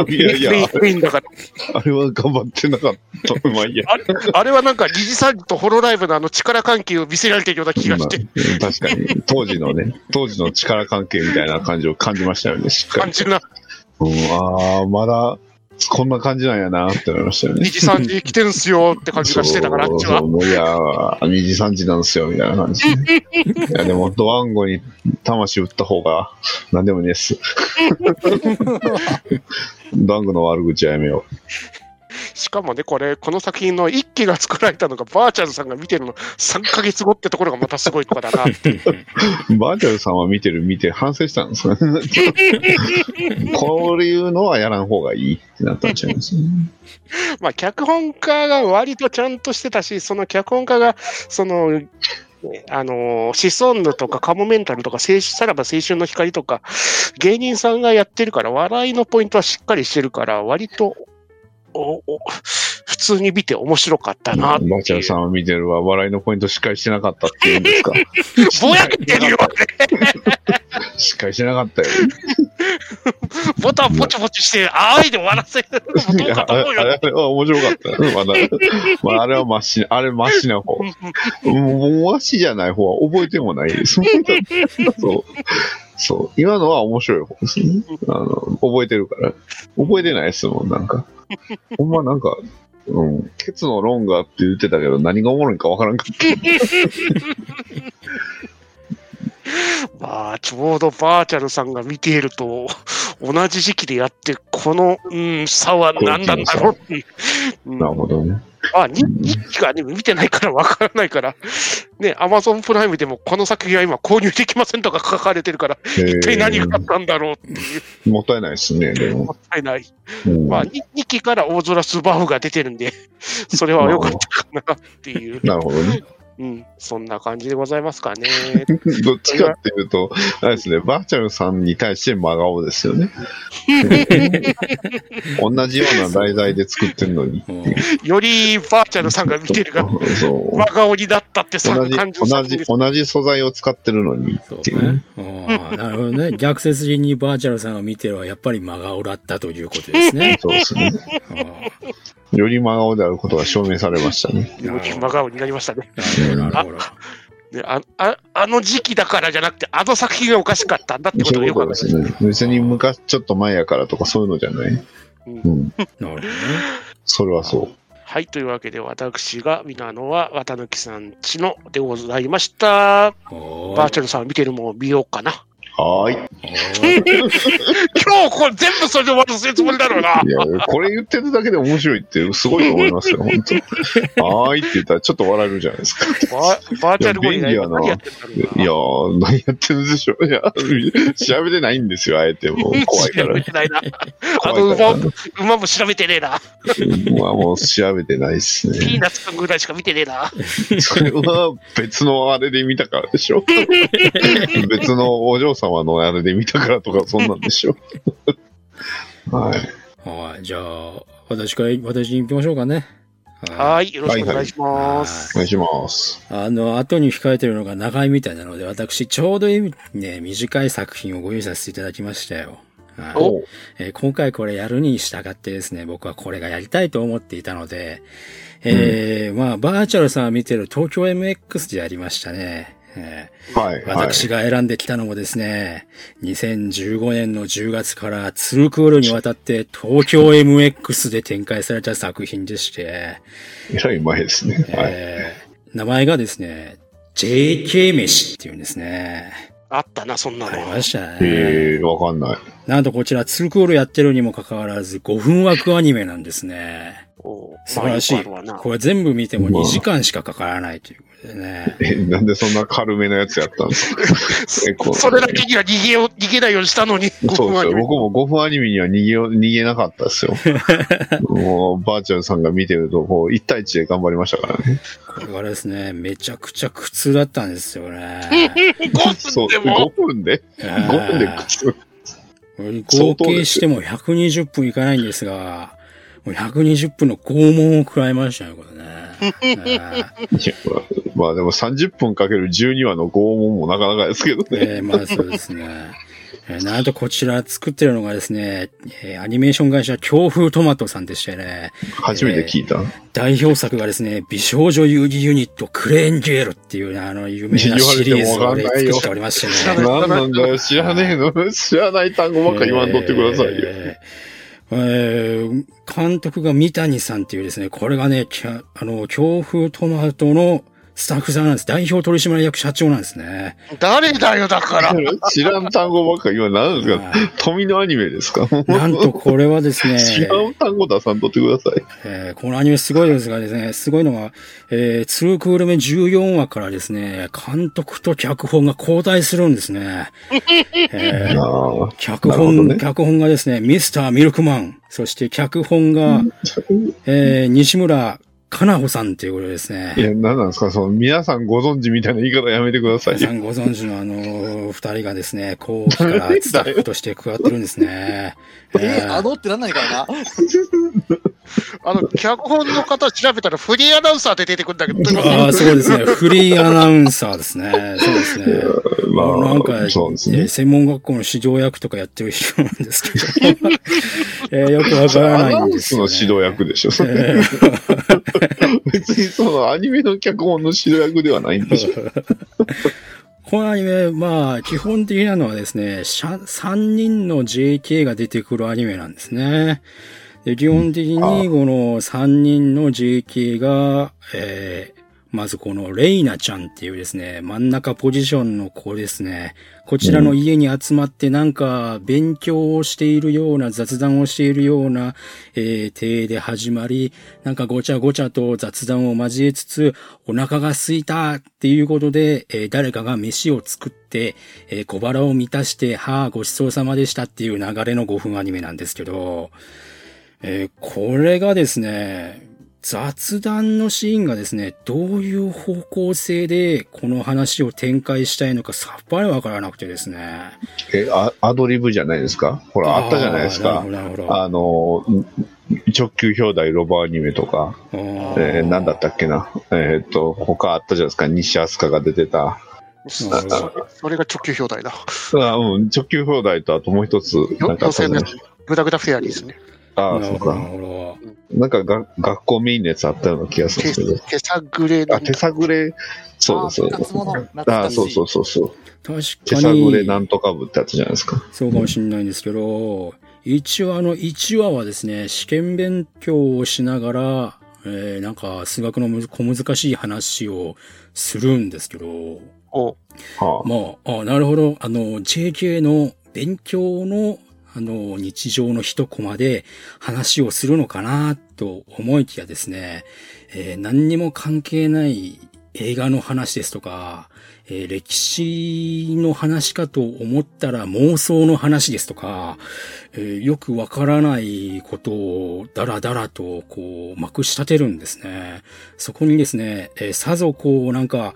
いやいや、メインメインだから。あれは頑張ってなかった。まあいいや。あれあれはなんか、二次三次とホロライブのあの力関係を見せられてるような気がして、まあ確かに、当時のね、当時の力関係みたいな感じを感じましたよね、しっかり。感じるな。うん、ああ、まだ、こんな感じなんやなって思いましたよね二。次三次来てんすよって感じがしてたから、あっちはいやー、二次三次なんですよ、みたいな感じ。いや、でも、ドワンゴに魂打った方が、なんでもねえっす。ドワンゴの悪口はやめよしかもね、これ、この作品の一期が作られたのが、バーチャルさんが見てるの3ヶ月後ってところがまたすごいとこだな。う。バーチャルさんは見てる、見て反省したんですかね。こういうのはやらん方がいいってなったんちゃいます、まあ、脚本家が割とちゃんとしてたし、その脚本家が、その、ねあのシソンヌとかカモメンタルとか、青春さらば青春の光とか、芸人さんがやってるから、笑いのポイントはしっかりしてるから、割と、おお普通に見て面白かったな。バーチャルさんは見てるわ、笑いのポイントしっかりしてなかったって言うんですか？ぼやけてるよ、しっかりしてなかったよ。ボタンポチポチして、あーいで終わらせるのもどうかと思うよ。あれあれは面白かった。まだ、まあ、あれはマシ、あれマシな方。もう、マシじゃない方は覚えてもないです。そう。そう。今のは面白い方ですね。あの、覚えてるから。覚えてないですもん、なんか。ほんまなんか、うん。ケツのロンガーって言ってたけど、何がおもろいんかわからんかった。まあ、ちょうどバーチャルさんが見ていると、同じ時期でやって、この、うん、差は何なんだろうってなるほどね。あ、日日記がね、見てないからわからないから、ね、アマゾンプライムでもこの作品は今購入できませんとか書かれてるから、一体何があったんだろうっていう、もったいないですね、でもも。ったいない。うんまあ、に2期から大空スバフが出てるんで、それは良かったかなっていう、なるほどね。うん、そんな感じでございますかね。どっちかっていうと、あれですね、バーチャルさんに対して真顔ですよね。同じような題材で作ってるのに。よりバーチャルさんが見てるが、そう真顔になったってさ同じ感じの同じ同じ素材を使ってるのにっていう。ね。ああなるほどね。逆説的にバーチャルさんが見てるはやっぱり真顔だったということですね。そうですね。あより真顔であることが証明されましたね。より真顔になりましたね。ああああの時期だからじゃなくて、あの作品がおかしかったんだってことがよくわかる。ことですね。別に昔、ちょっと前やからとかそういうのじゃない。うんうん。なるほどね。それはそはい、というわけで私が見たのは綿貫さんちのでございました。おバーチャルさん見てるもん見ようかな。はーい。今日これ全部それで終わらせるつもりだろうな。いや、これ言ってるだけで面白いってすごいと思いますよ、本当。はーいって言ったらちょっと笑えるじゃないですか。ババーチャルゴリラいやな。いやー、何やってるんでしょう。いや、調べてないんですよ、あえて。もう怖いから調べ。てないな。あの馬も、馬も調べてねえな。まあもう調べてないっすね。ピーナッツくんぐらいしか見てねえな。それは別のあれで見たからでしょ。別のお嬢様のあれで見たからとか、そんなんでしょ。はい。はい、じゃあ、私から、私に行きましょうかね。ははい、よろしくお願いします。お願いします。い。あの、後に控えてるのが長いみたいなので、私、ちょうどいいね、短い作品をご用意させていただきましたよ。はいおえー今回これやるに従ってですね、僕はこれがやりたいと思っていたので、えーまあ、バーチャルさんが見てる東京 MX でやりましたね。えーはい。はい。私が選んできたのもですね、2015年の10月から2クールにわたって東京 MX で展開された作品でして、えらい前ですね。はい。えー名前がですね、JK 飯っていうんですね。あったな、そんなありの。ましたね。えー、わかんない。なんとこちら2クールやってるにもかかわらず5分枠アニメなんですね。素晴らしい。これ全部見てもまあ2時間しかかからないということでね。え、なんでそんな軽めのやつやったんですか？えこうそれだけには逃げよう、逃げないようにしたのに。そうです僕も5分アニメには逃げよう、逃げなかったですよ。もう、バーチャルさんが見てると、こう、1対1で頑張りましたからね。これがですね、めちゃくちゃ苦痛だったんですよね。そう、5分で？も。5分で ?5 分で苦痛。合計しても120分いかないんですが、もう120分の拷問を食らいましたよ、これね。まあでも30分かける12話の拷問もなかなかですけどね。えーまあそうですね。えーなんとこちら作ってるのがですね、えーアニメーション会社強風トマトさんでしてね、初めて聞いた。代表作がですね、美少女遊戯ユニットクレーンジェールっていうね、あの、有名なシリーズをね作っておりましてね。なん なんだよ、知らねえの。知らない単語ばっか言わんとってくださいよ。えーえー監督が三谷さんっていうですね、これがね、あの、強風トマトのスタッフさんなんです。代表取締役社長なんですね。誰だよ、だから。知らん単語ばっか言わん。何ですか？富のアニメですか？なんとこれはですね、違う単語出さんとってください。えーこのアニメすごいですがですね、すごいのが、えー、2クール目14話からですね、監督と脚本が交代するんですね。えー。脚本、ね脚本がですね、ミスターミルクマン、そして脚本が、えー、西村かなほさんということですね。いや、何なんですか？その、皆さんご存知みたいな言い方やめてくださいよ。皆さんご存知のあの、二人がですね、後期からスタッフとして加わってるんですね。えー、あのってなんないからな。あの、脚本の方調べたらフリーアナウンサーで出てくるんだけど、ああ、そうですね。フリーアナウンサーですね。そうですね。まあ、なんか、そうですねえー。専門学校の指導役とかやってる人なんですけど、えーよくわからアナないんウンスのですよ、ね。指導役でしょ。えー 別にそのアニメの脚本の指導役ではないんでしょ。このアニメ、まあ、基本的なのはですね、しゃ3人の JK が出てくるアニメなんですね。で基本的にこの3人の JK が、えーまずこのレイナちゃんっていうですね、真ん中ポジションの子ですね。こちらの家に集まってなんか勉強をしているような雑談をしているような、えー、体で始まり、なんかごちゃごちゃと雑談を交えつつ、お腹が空いたっていうことで、えー誰かが飯を作って、えー小腹を満たして、はあ、ごちそうさまでしたっていう流れの5分アニメなんですけど、えーこれがですね、雑談のシーンがですね、どういう方向性でこの話を展開したいのかさっぱりわからなくてですね。え、あアドリブじゃないですか？ほら、あったじゃないですか。あーなるほど、なるあの、ん直球表題ロボアニメとか。えー、なんだったっけな？えーっと、他あったじゃないですか？西飛鳥が出てた。そそれが直球表題だ。あうん、直球表題とあともう一つ、なんかあったじゃない？予選の。グダグダフェアリーですね。ああ、なるほど、なそうか。るほど。なんかが学校メインのやつあったような気がするん手ですけど。手探れのあ、手探れ、そうです、そうです。あそうそうそうそう。確手かに探れな、んとか部ってやつじゃないですか。そうかもしれないんですけど、一話の1話はですね、試験勉強をしながら、えー、なんか数学のむ小難しい話をするんですけど、おはまあ、あなるほど。あの、JK の勉強の、あの、日常の一コマで話をするのかなと思いきやですね、えー何にも関係ない映画の話ですとか、えー歴史の話かと思ったら妄想の話ですとか、えーよくわからないことをダラダラとこう、まくし立てるんですね。そこにですね、えーさぞこう、なんか、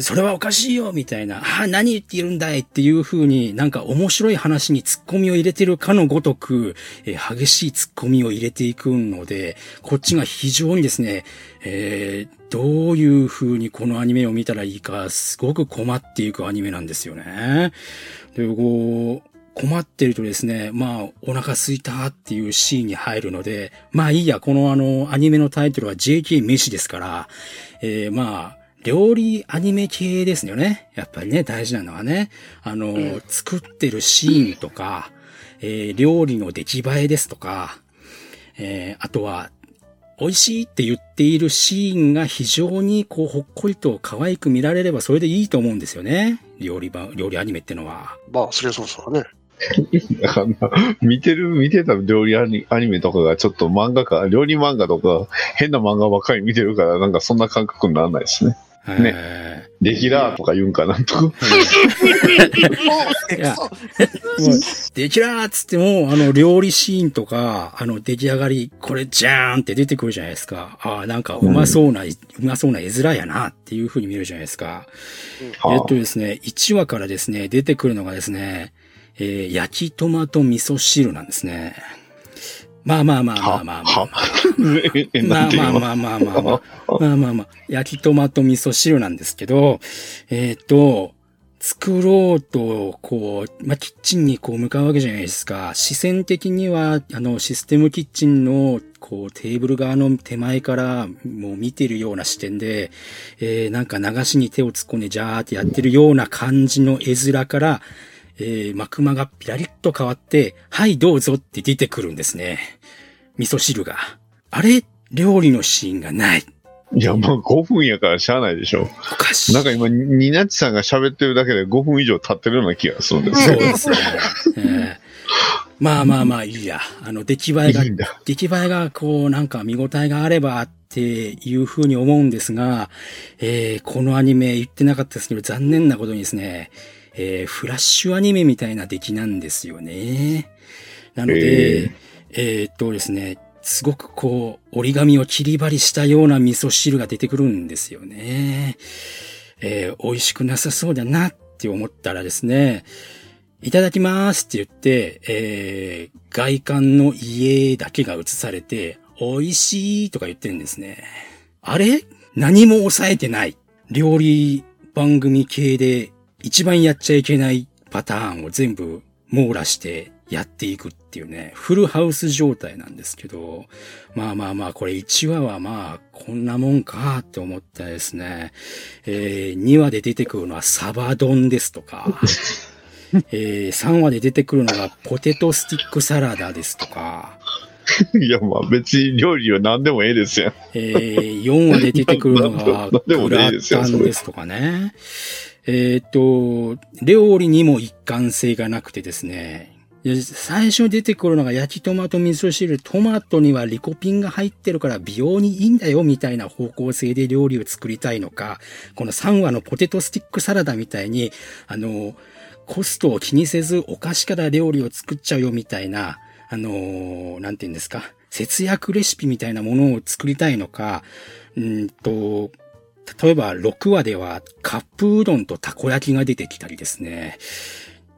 それはおかしいよみたいな、ああ、何言っているんだいっていう風になんか面白い話に突っ込みを入れてるかのごとく、えー激しい突っ込みを入れていくので、こっちが非常にですね、えーどういう風にこのアニメを見たらいいか、すごく困っていくアニメなんですよね。で、こう、困ってるとですね、まあ、お腹空いたっていうシーンに入るので、まあいいや、このあの、アニメのタイトルは JK 飯ですから、えーまあ、料理アニメ系ですよね。やっぱりね、大事なのはね。あの、作ってるシーンとか、えー料理の出来栄えですとか、えーあとは、美味しいって言っているシーンが非常にこう、ほっこりと可愛く見られればそれでいいと思うんですよね。料理版、料理アニメってのは。まあ、そりゃそうそうだね。だから見てる、見てた料理アニアニメとかがちょっと漫画か、料理漫画とか変な漫画ばっかり見てるから、なんかそんな感覚にならないですね。ねえーできらーとか言うんかなとか。いやもう、出来らーっつっても、あの、料理シーンとか、あの、出来上がり、これじゃーんって出てくるじゃないですか。ああ、なんか、うまそうな、うまそうな絵面やなっていう風に見るじゃないですか。はあえっとですね、1話からですね、出てくるのがですね、えー焼きトマト味噌汁なんですね。まあまあまあまあまあまあまあ。まあまあまあまあまあ。まあ。まあまあ。焼きトマト味噌汁なんですけど、えっ、と、作ろうと、こう、まあ、キッチンにこう向かうわけじゃないですか。視線的には、あの、システムキッチンの、こう、テーブル側の手前から、もう見てるような視点で、えー、なんか流しに手を突っ込んで、ジャーってやってるような感じの絵面から、えー、幕間がピラリッと変わって、はい、どうぞって出てくるんですね。味噌汁が。あれ料理のシーンがない。いや、もう5分やからしゃあないでしょ。おかしい。なんか今、ニナッチさんが喋ってるだけで5分以上経ってるような気がするんですよ。そうですね。えーまあまあまあいいや。あの、出来栄えがいい。出来栄えがこうなんか見応えがあればっていうふうに思うんですが、えーこのアニメ言ってなかったですけど残念なことにですね、えーフラッシュアニメみたいな出来なんですよね。なので、えーっとですね、すごくこう折り紙を切り張りしたような味噌汁が出てくるんですよね。えー美味しくなさそうだなって思ったらですね、いただきますって言って、えー、外観の家だけが映されて、美味しいとか言ってるんですね。あれ？何も抑えてない。料理番組系で一番やっちゃいけないパターンを全部網羅してやっていくっていうね、フルハウス状態なんですけど、まあまあまあ、これ1話はまあ、こんなもんかって思ったですね。えー、2話で出てくるのはサバ丼ですとか、えー、3話で出てくるのがポテトスティックサラダですとか、いや、まあ別に料理は何でもええですよ。えー、4話で出てくるのがグラタンですとかね。えっ、と、料理にも一貫性がなくてですね、最初に出てくるのが焼きトマト味噌汁、トマトにはリコピンが入ってるから美容にいいんだよみたいな方向性で料理を作りたいのか、この3話のポテトスティックサラダみたいに、あの、コストを気にせずお菓子から料理を作っちゃうよみたいな、あのなんて言うんですか、節約レシピみたいなものを作りたいのか、うんと、例えば6話ではカップうどんとたこ焼きが出てきたりですね。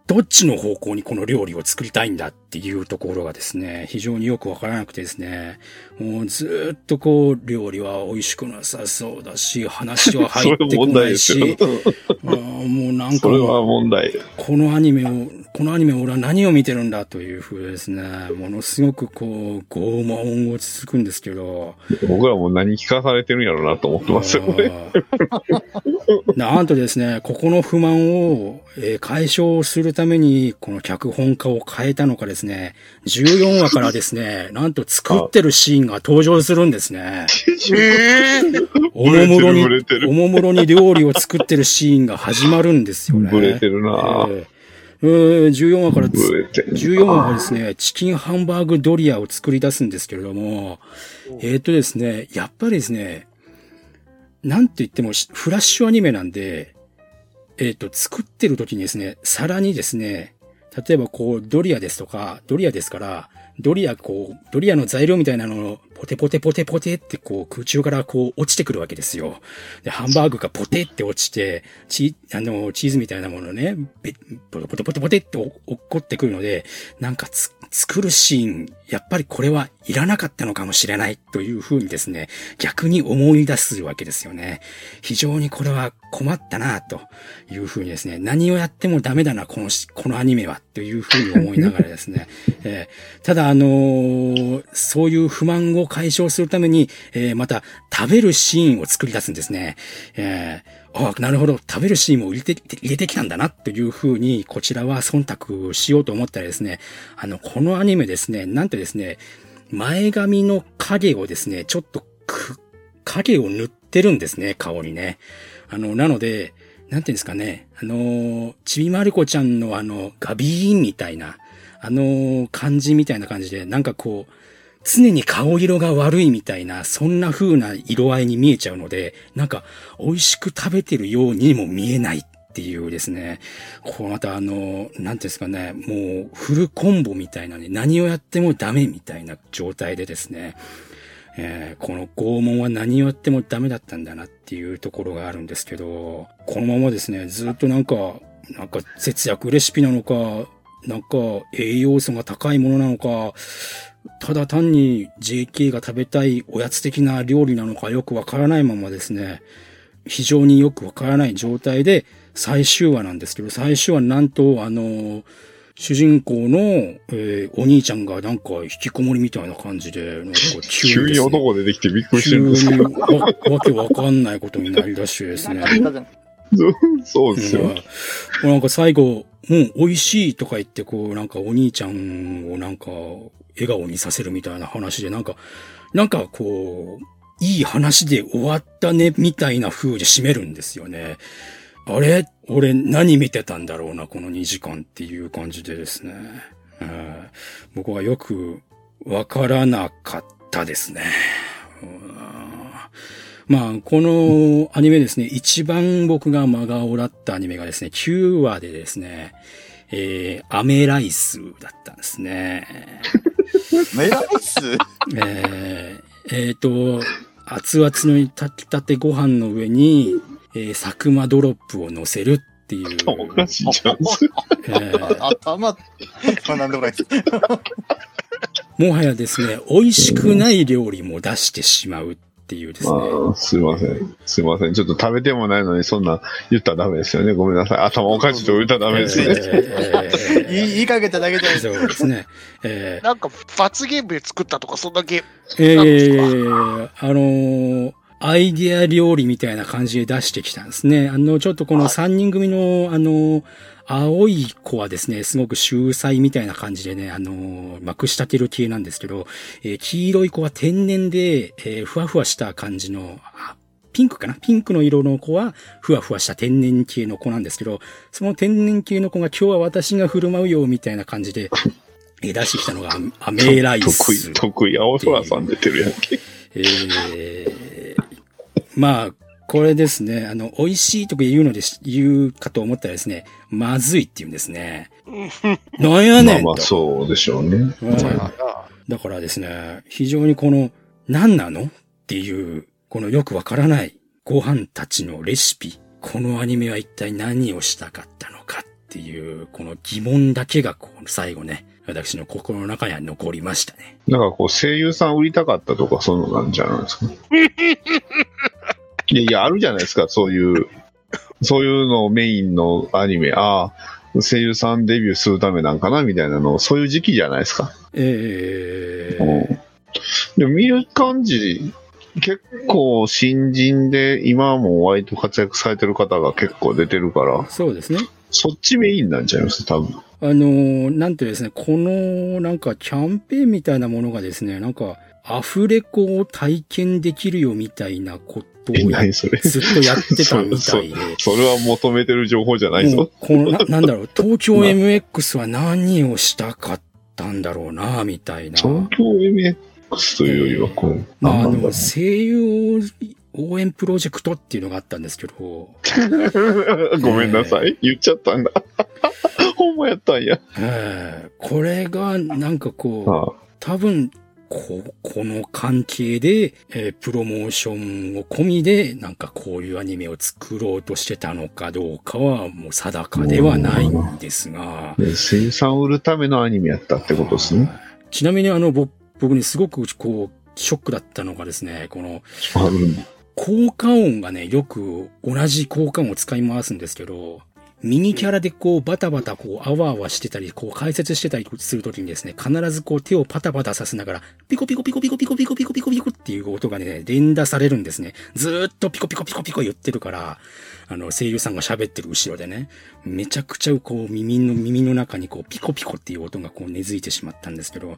どっちの方向にこの料理を作りたいんだていうところがですね、非常によくわからなくてですね、もうずーっとこう、料理は美味しくなさそうだし、話は入ってこないし、もうなんかそれは問題。このアニメを、ここのアニメ俺は何を見てるんだというふうですね、ものすごくこう、拷問を続くんですけど、僕らも何聞かされてるんやろうなと思ってますよね。なんとですね、ここの不満を、えー解消するために、この脚本家を変えたのかですね、14話からですね、なんと作ってるシーンが登場するんですね。ええおもむろにおもむろに料理を作ってるシーンが始まるんですよね。ブレてるな。ええうん14話からつブレてるな。14話はですね、チキンハンバーグドリアを作り出すんですけれども、えっ、とですね、やっぱりですね、なんて言ってもしフラッシュアニメなんで、えっ、と、作ってる時にですね、皿にですね、例えばこう、ドリアですとか、ドリアですから、ドリアこう、ドリアの材料みたいなのをポテポテポテポテってこう空中からこう落ちてくるわけですよ。で、ハンバーグがポテって落ちて、チあの、チーズみたいなものね、ポテポテポテって落っこってくるので、なんかつ、作るシーン、やっぱりこれはいらなかったのかもしれないというふうにですね、逆に思い出すわけですよね。非常にこれは困ったなというふうにですね、何をやってもダメだな、このし、このアニメは、というふうに思いながらですね、えーただあのーそういう不満を解消するために、えーまた食べるシーンを作り出すんですね。えーあなるほど。食べるシーンも入れて、入れてきたんだな、というふうに、こちらは忖度しようと思ったらですね、あの、このアニメですね、なんとですね、前髪の影をですね、ちょっとく、影を塗ってるんですね、顔にね。あの、なので、なんていうんですかね、あの、ちびまる子ちゃんのあの、ガビーンみたいな、あの、感じみたいな感じで、なんかこう、常に顔色が悪いみたいな、そんな風な色合いに見えちゃうので、なんか、美味しく食べてるようにも見えないっていうですね、こうまたあの、なんていうんですかね、もうフルコンボみたいなね、何をやってもダメみたいな状態でですね、えーこの拷問は何をやってもダメだったんだなっていうところがあるんですけど、このままですね、ずっとなんか、なんか節約レシピなのか、なんか栄養素が高いものなのか、ただ単に JK が食べたいおやつ的な料理なのかよくわからないままですね、非常によくわからない状態で最終話なんですけど、最終話なんと、あの、主人公の、えーお兄ちゃんがなんか引きこもりみたいな感じで、なんか急急にね、男出てきてびっくりして急るんですけど。にわわけわかんないことになりだしてですね。そうですよ。うんなんか最後、うん、美味しいとか言って、こう、なんかお兄ちゃんをなんか、笑顔にさせるみたいな話で、なんか、なんかこう、いい話で終わったね、みたいな風で締めるんですよね。あれ？俺何見てたんだろうな、この2時間っていう感じでですね。うん僕はよくわからなかったですね。まあ、このアニメですね、一番僕が真顔だったアニメがですね、9話でですね、えー、アメライスだったんですね。メライス？えー、えーと、熱々の炊きたてご飯の上に、えー、サクマドロップを乗せるっていう。おかしいじゃん。えー頭、まあなんでもないです。もはやですね、美味しくない料理も出してしまうっていうですね。まあ、すいません。すいません。ちょっと食べてもないのにそんな言ったらダメですよね。ごめんなさい。頭おかしいと言ったらダメですね。えー言いかけただけじゃないですそうですね。えーなんか罰ゲームで作ったとか、そんなゲーム。えなんですか？ー、あのーアイデア料理みたいな感じで出してきたんですね。あの、ちょっとこの3人組の、あの、青い子はですね、すごく秀才みたいな感じでね、あの、まくし立てる系なんですけど、えー黄色い子は天然で、えーふわふわした感じの、あピンクかな？ピンクの色の子は、ふわふわした天然系の子なんですけど、その天然系の子が今日は私が振る舞うよ、みたいな感じで、えー出してきたのがアアメライス。得意、得意。青空さん出てるやんけ。えーまあ、これですね、あの、美味しいとか言うのでし、言うかと思ったらですね、まずいって言うんですね。なんやまあまあ、ねんと。そうでしょうね。うんだからですね、非常にこの、何なの？っていう、このよくわからないご飯たちのレシピ。このアニメは一体何をしたかったのかっていう、この疑問だけが、こう、最後ね、私の心の中には残りましたね。なんかこう、声優さん売りたかったとか、そういうのなんじゃないですか？いやいや、あるじゃないですか、そういう、そういうのをメインのアニメ。ああ、声優さんデビューするためなんかなみたいなの、そういう時期じゃないですか。ええうんでも見る感じ、結構新人で今も割と活躍されてる方が結構出てるから、そうですね。そっちメインなんちゃいます多分。あのーなんてですね、この、なんかキャンペーンみたいなものがですね、なんか、アフレコを体験できるよみたいなことをずっとやってたみたいで。それは求めてる情報じゃないぞ。このな、なんだろう、東京 MX は何をしたかったんだろうな、みたいな。東京 MX というよりは、こう、まあ、あの、声優応援プロジェクトっていうのがあったんですけど、う ごめんなさい。言っちゃったんだ。ほんまやったんや。ええこれが、なんかこう、多分、こ、この関係で、えープロモーションを込みで、なんかこういうアニメを作ろうとしてたのかどうかは、もう定かではないんですが、で声優さんを売るためのアニメやったってことですね。ちなみにあの、ぼ僕にすごくこう、ショックだったのがですね、この、効果音がね、よく同じ効果音を使い回すんですけど、ミニキャラでこうバタバタこうあわあわしてたり、こう解説してたりするときにですね、必ずこう手をパタパタさせながら、ピコピコピコピコピコピコピコピコピコっていう音がね、連打されるんですね。ずーっとピコピコピコピコ言ってるから、あの声優さんが喋ってる後ろでね、めちゃくちゃこう耳の、耳の中にこうピコピコっていう音がこう根付いてしまったんですけど、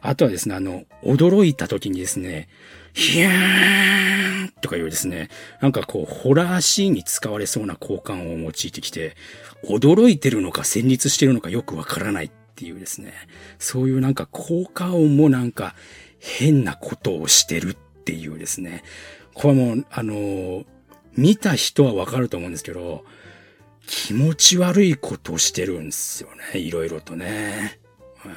あとはですね、あの、驚いた時にですね、ヒャーンとかいうですね、なんかこう、ホラーシーンに使われそうな交換音を用いてきて、驚いてるのか戦慄してるのかよくわからないっていうですね、そういうなんか効果音もなんか変なことをしてるっていうですね、これはもう、あの、見た人はわかると思うんですけど、気持ち悪いことをしてるんですよね、いろいろとね。うん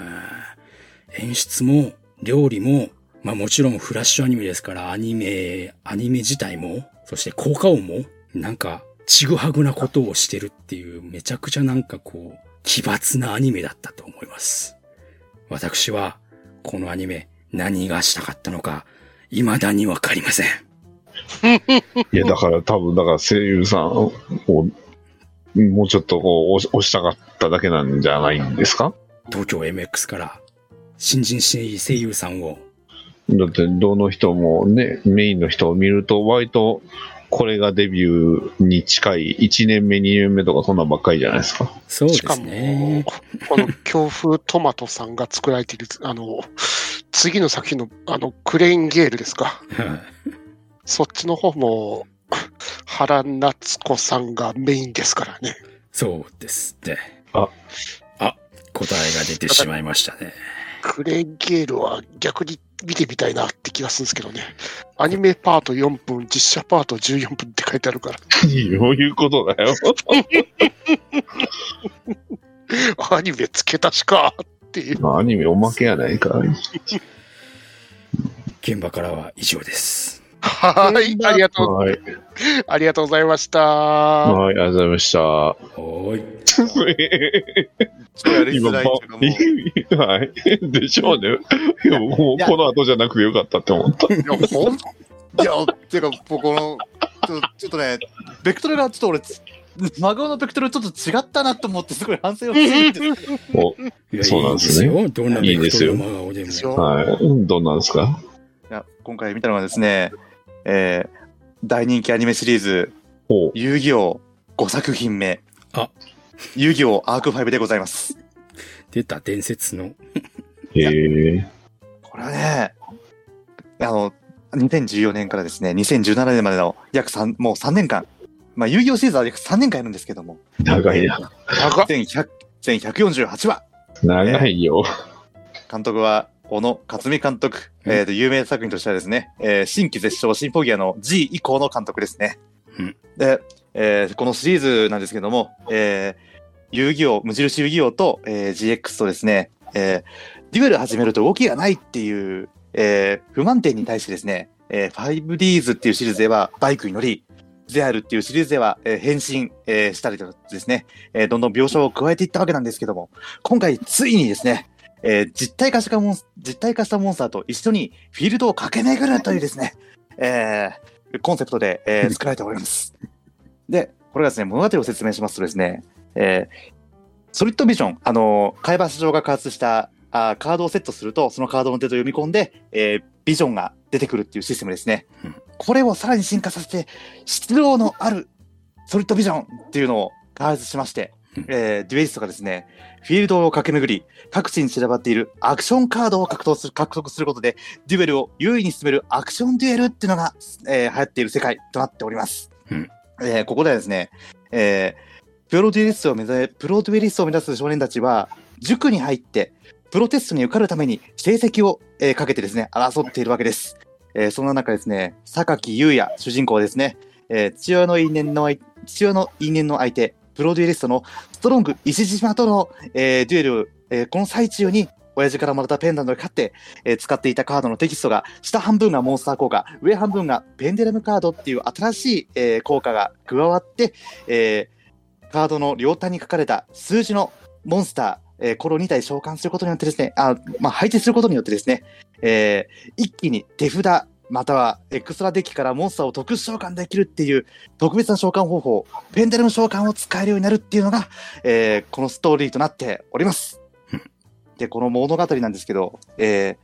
演出も、料理も、まあもちろんフラッシュアニメですから、アニメ、アニメ自体も、そして効果音も、なんか、ちぐはぐなことをしてるっていう、めちゃくちゃなんかこう、奇抜なアニメだったと思います。私は、このアニメ、何がしたかったのか、未だにわかりません。いや、だから多分、だから声優さんを、もうちょっとこう押し、たかっただけなんじゃないんですか？東京 MX から、新人声優さんを、だって、どの人もね、メインの人を見ると、割と、これがデビューに近い1年目、2年目とかそんなんばっかりじゃないですか。そうでしかもすね。、この強風トマトさんが作られている、あの、次の作品の、あの、クレインゲールですか。はいそっちの方も、原夏子さんがメインですからね。そうですね。あ、あ、答えが出てしまいましたね。クレインゲールは逆に見てみたいなって気がするんですけどね。アニメパート4分、実写パート14分って書いてあるから。どういうことだよ。アニメ付け足しかっていう。まあ、アニメおまけやないか。現場からは以上です。はい、ありがとう、はい。ありがとうございました。はい、ありがとうございました。おーい。ちょっとやりづらいっていうかもう。はい。でしょうね。いや、もうこの後じゃなくてよかったって思った。いや、ほん、いや、っていうか、もうこの、ちょちょっとね、ベクトルがちょっと俺、つ真顔のベクトルちょっと違ったなと思って、すごい反省をしてるんですけど。おそうなんですねいいよ。どんなベクトルいいですよの真顔でも。ですよはい。どんなんですか？いや今回見たのはですね、えー大人気アニメシリーズ。遊戯王5作品目。あ遊戯王アーク5でございます。出た伝説の。へえ。これはね、あの、2014年からですね、2017年までの約3、もう3年間、まあ遊戯王シリーズは約3年間やるんですけども、長いな。長っ全100、全148話。長いよ。監督は、小野克美監督。えーと、有名作品としてはですね、えー新規絶唱シンフォギアの G 以降の監督ですね。うんで、えーこのシリーズなんですけども、えー遊戯王、無印遊戯王と、えー GX とですね、えーデュエル始めると動きがないっていう、えー不満点に対してですね、えー 5Ds っていうシリーズではバイクに乗り、ゼアルっていうシリーズでは、えー変身、えーしたりとかですね、えーどんどん描写を加えていったわけなんですけども、今回ついにですね、えー実体化したモンス、実体化したモンスターと一緒にフィールドを駆け巡るというですね、えーコンセプトで、えー作られております。で、これがですね、物語を説明しますとですね、えーソリッドビジョン、あの、海馬市場が開発したあカードをセットすると、そのカードのデータを読み込んで、えービジョンが出てくるっていうシステムですね。うんこれをさらに進化させて、質量のあるソリッドビジョンっていうのを開発しまして、うんえーデュエリストがですね、フィールドを駆け巡り、各地に散らばっているアクションカードを獲得する獲得することで、デュエルを優位に進めるアクションデュエルっていうのが、えー流行っている世界となっております。うんえーここではですね、えープロデュエリストを目指プロデュエリストを目指す少年たちは、塾に入って、プロテストに受かるために成績を、えーかけてですね、争っているわけです。えーそんな中ですね、榊優也、主人公ですね、えー父親の因縁の相、父親の因縁の相手、プロデュエリストのストロング石島との、えーデュエル、えーこの最中に、親父からもらったペンダントで勝って、えー使っていたカードのテキストが、下半分がモンスター効果、上半分がペンデラムカードっていう新しい、えー効果が加わって、えーカードの両端に書かれた数字のモンスター、えーこれを2体召喚することによってですね、あまあ、配置することによってですね、えー一気に手札、またはエクストラデッキからモンスターを特殊召喚できるっていう特別な召喚方法、ペンデルム召喚を使えるようになるっていうのが、えーこのストーリーとなっております。で、この物語なんですけど、え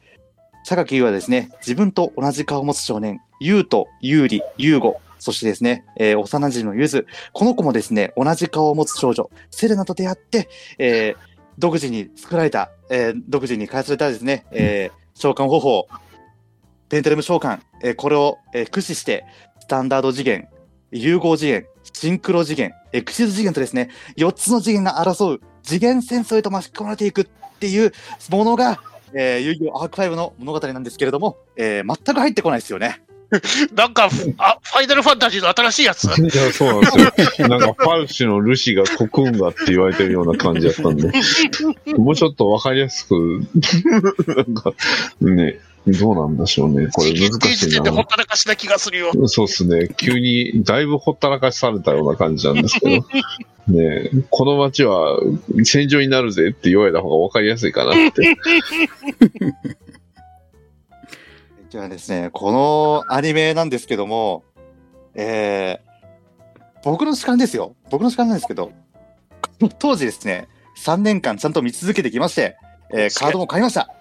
ー、榊優はですね、自分と同じ顔を持つ少年、優と優里、優吾、そしてですね、えー幼馴染のゆず、この子もですね、同じ顔を持つ少女、セレナと出会って、えー独自に作られた、えー独自に開発されたですね、えー召喚方法、ペンテレム召喚、えーこれを、えー駆使して、スタンダード次元、融合次元、シンクロ次元、エクシズ次元とですね、4つの次元が争う次元戦争へと巻き込まれていくっていうものが、えー遊戯王アーク5の物語なんですけれども、えー全く入ってこないですよね。なんか、あ、ファイナルファンタジーの新しいやつ？いや、そうなんですよ。なんか、ファルシのルシがコクンガって言われてるような感じだったんで、もうちょっとわかりやすく、なんか、ね、どうなんでしょうね。これ難現しいな時点でほっ。たらかしな気がするよ。そうですね。急に、だいぶほったらかしされたような感じなんですけど、ね、この街は戦場になるぜって言われた方がわかりやすいかなって。じゃあですね、このアニメなんですけども、えー、僕の主観ですよ。僕の主観なんですけど、当時ですね、3年間ちゃんと見続けてきまして、えーカードも買いました。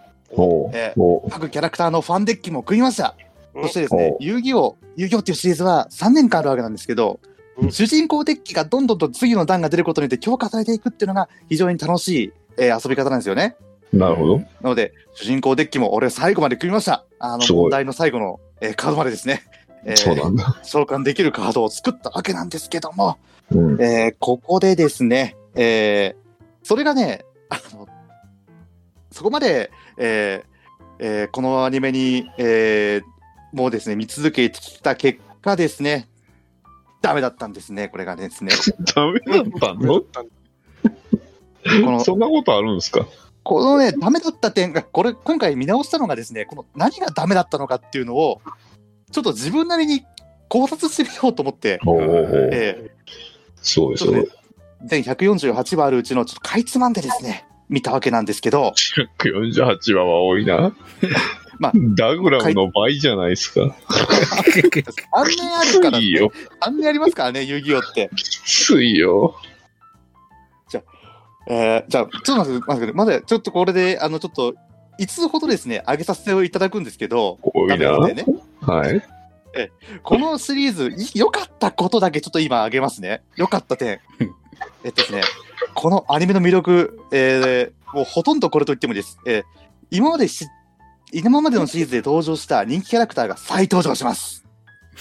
えおう各キャラクターのファンデッキも組みました。うんそしてですねお、遊戯王、遊戯王っていうシリーズは3年間あるわけなんですけど、うん主人公デッキがどんどんと次の段が出ることによって強化されていくっていうのが非常に楽しい、えー遊び方なんですよね。なるほど。なので、主人公デッキも俺最後まで組みました。あの、問題の最後の、えーカードまでですね。えーそうなんだ。召喚できるカードを作ったわけなんですけども、うん。えーここでですね、えーそれがね、あの、そこまで、えーえーこのアニメに、えーもうですね、見続けてきた結果ですね、ダメだったんですね、これがですね。ダメだったの？この、そんなことあるんですか？このね、ダメだった点が、これ、今回見直したのがですね、この何がダメだったのかっていうのを、ちょっと自分なりに考察してみようと思って、おうおうおうえすごいすごい。全148話あるうちのちょっとかいつまんでですね、見たわけなんですけど、148話は多いな。まあダグラムの倍じゃないですか。3年あるから、いいよ。3年ありますからね、遊戯王って。きついよ。えーじゃあ、ちょっと待って、待って、まだちょっとこれで、あの、ちょっと、5つほどですね、上げさせていただくんですけど、多いな。ねはい。このシリーズ、い良かったことだけちょっと今上げますね。良かった点うん。えっとですね、このアニメの魅力、えーもうほとんどこれと言ってもいいです。えー今までし、今までのシリーズで登場した人気キャラクターが再登場します。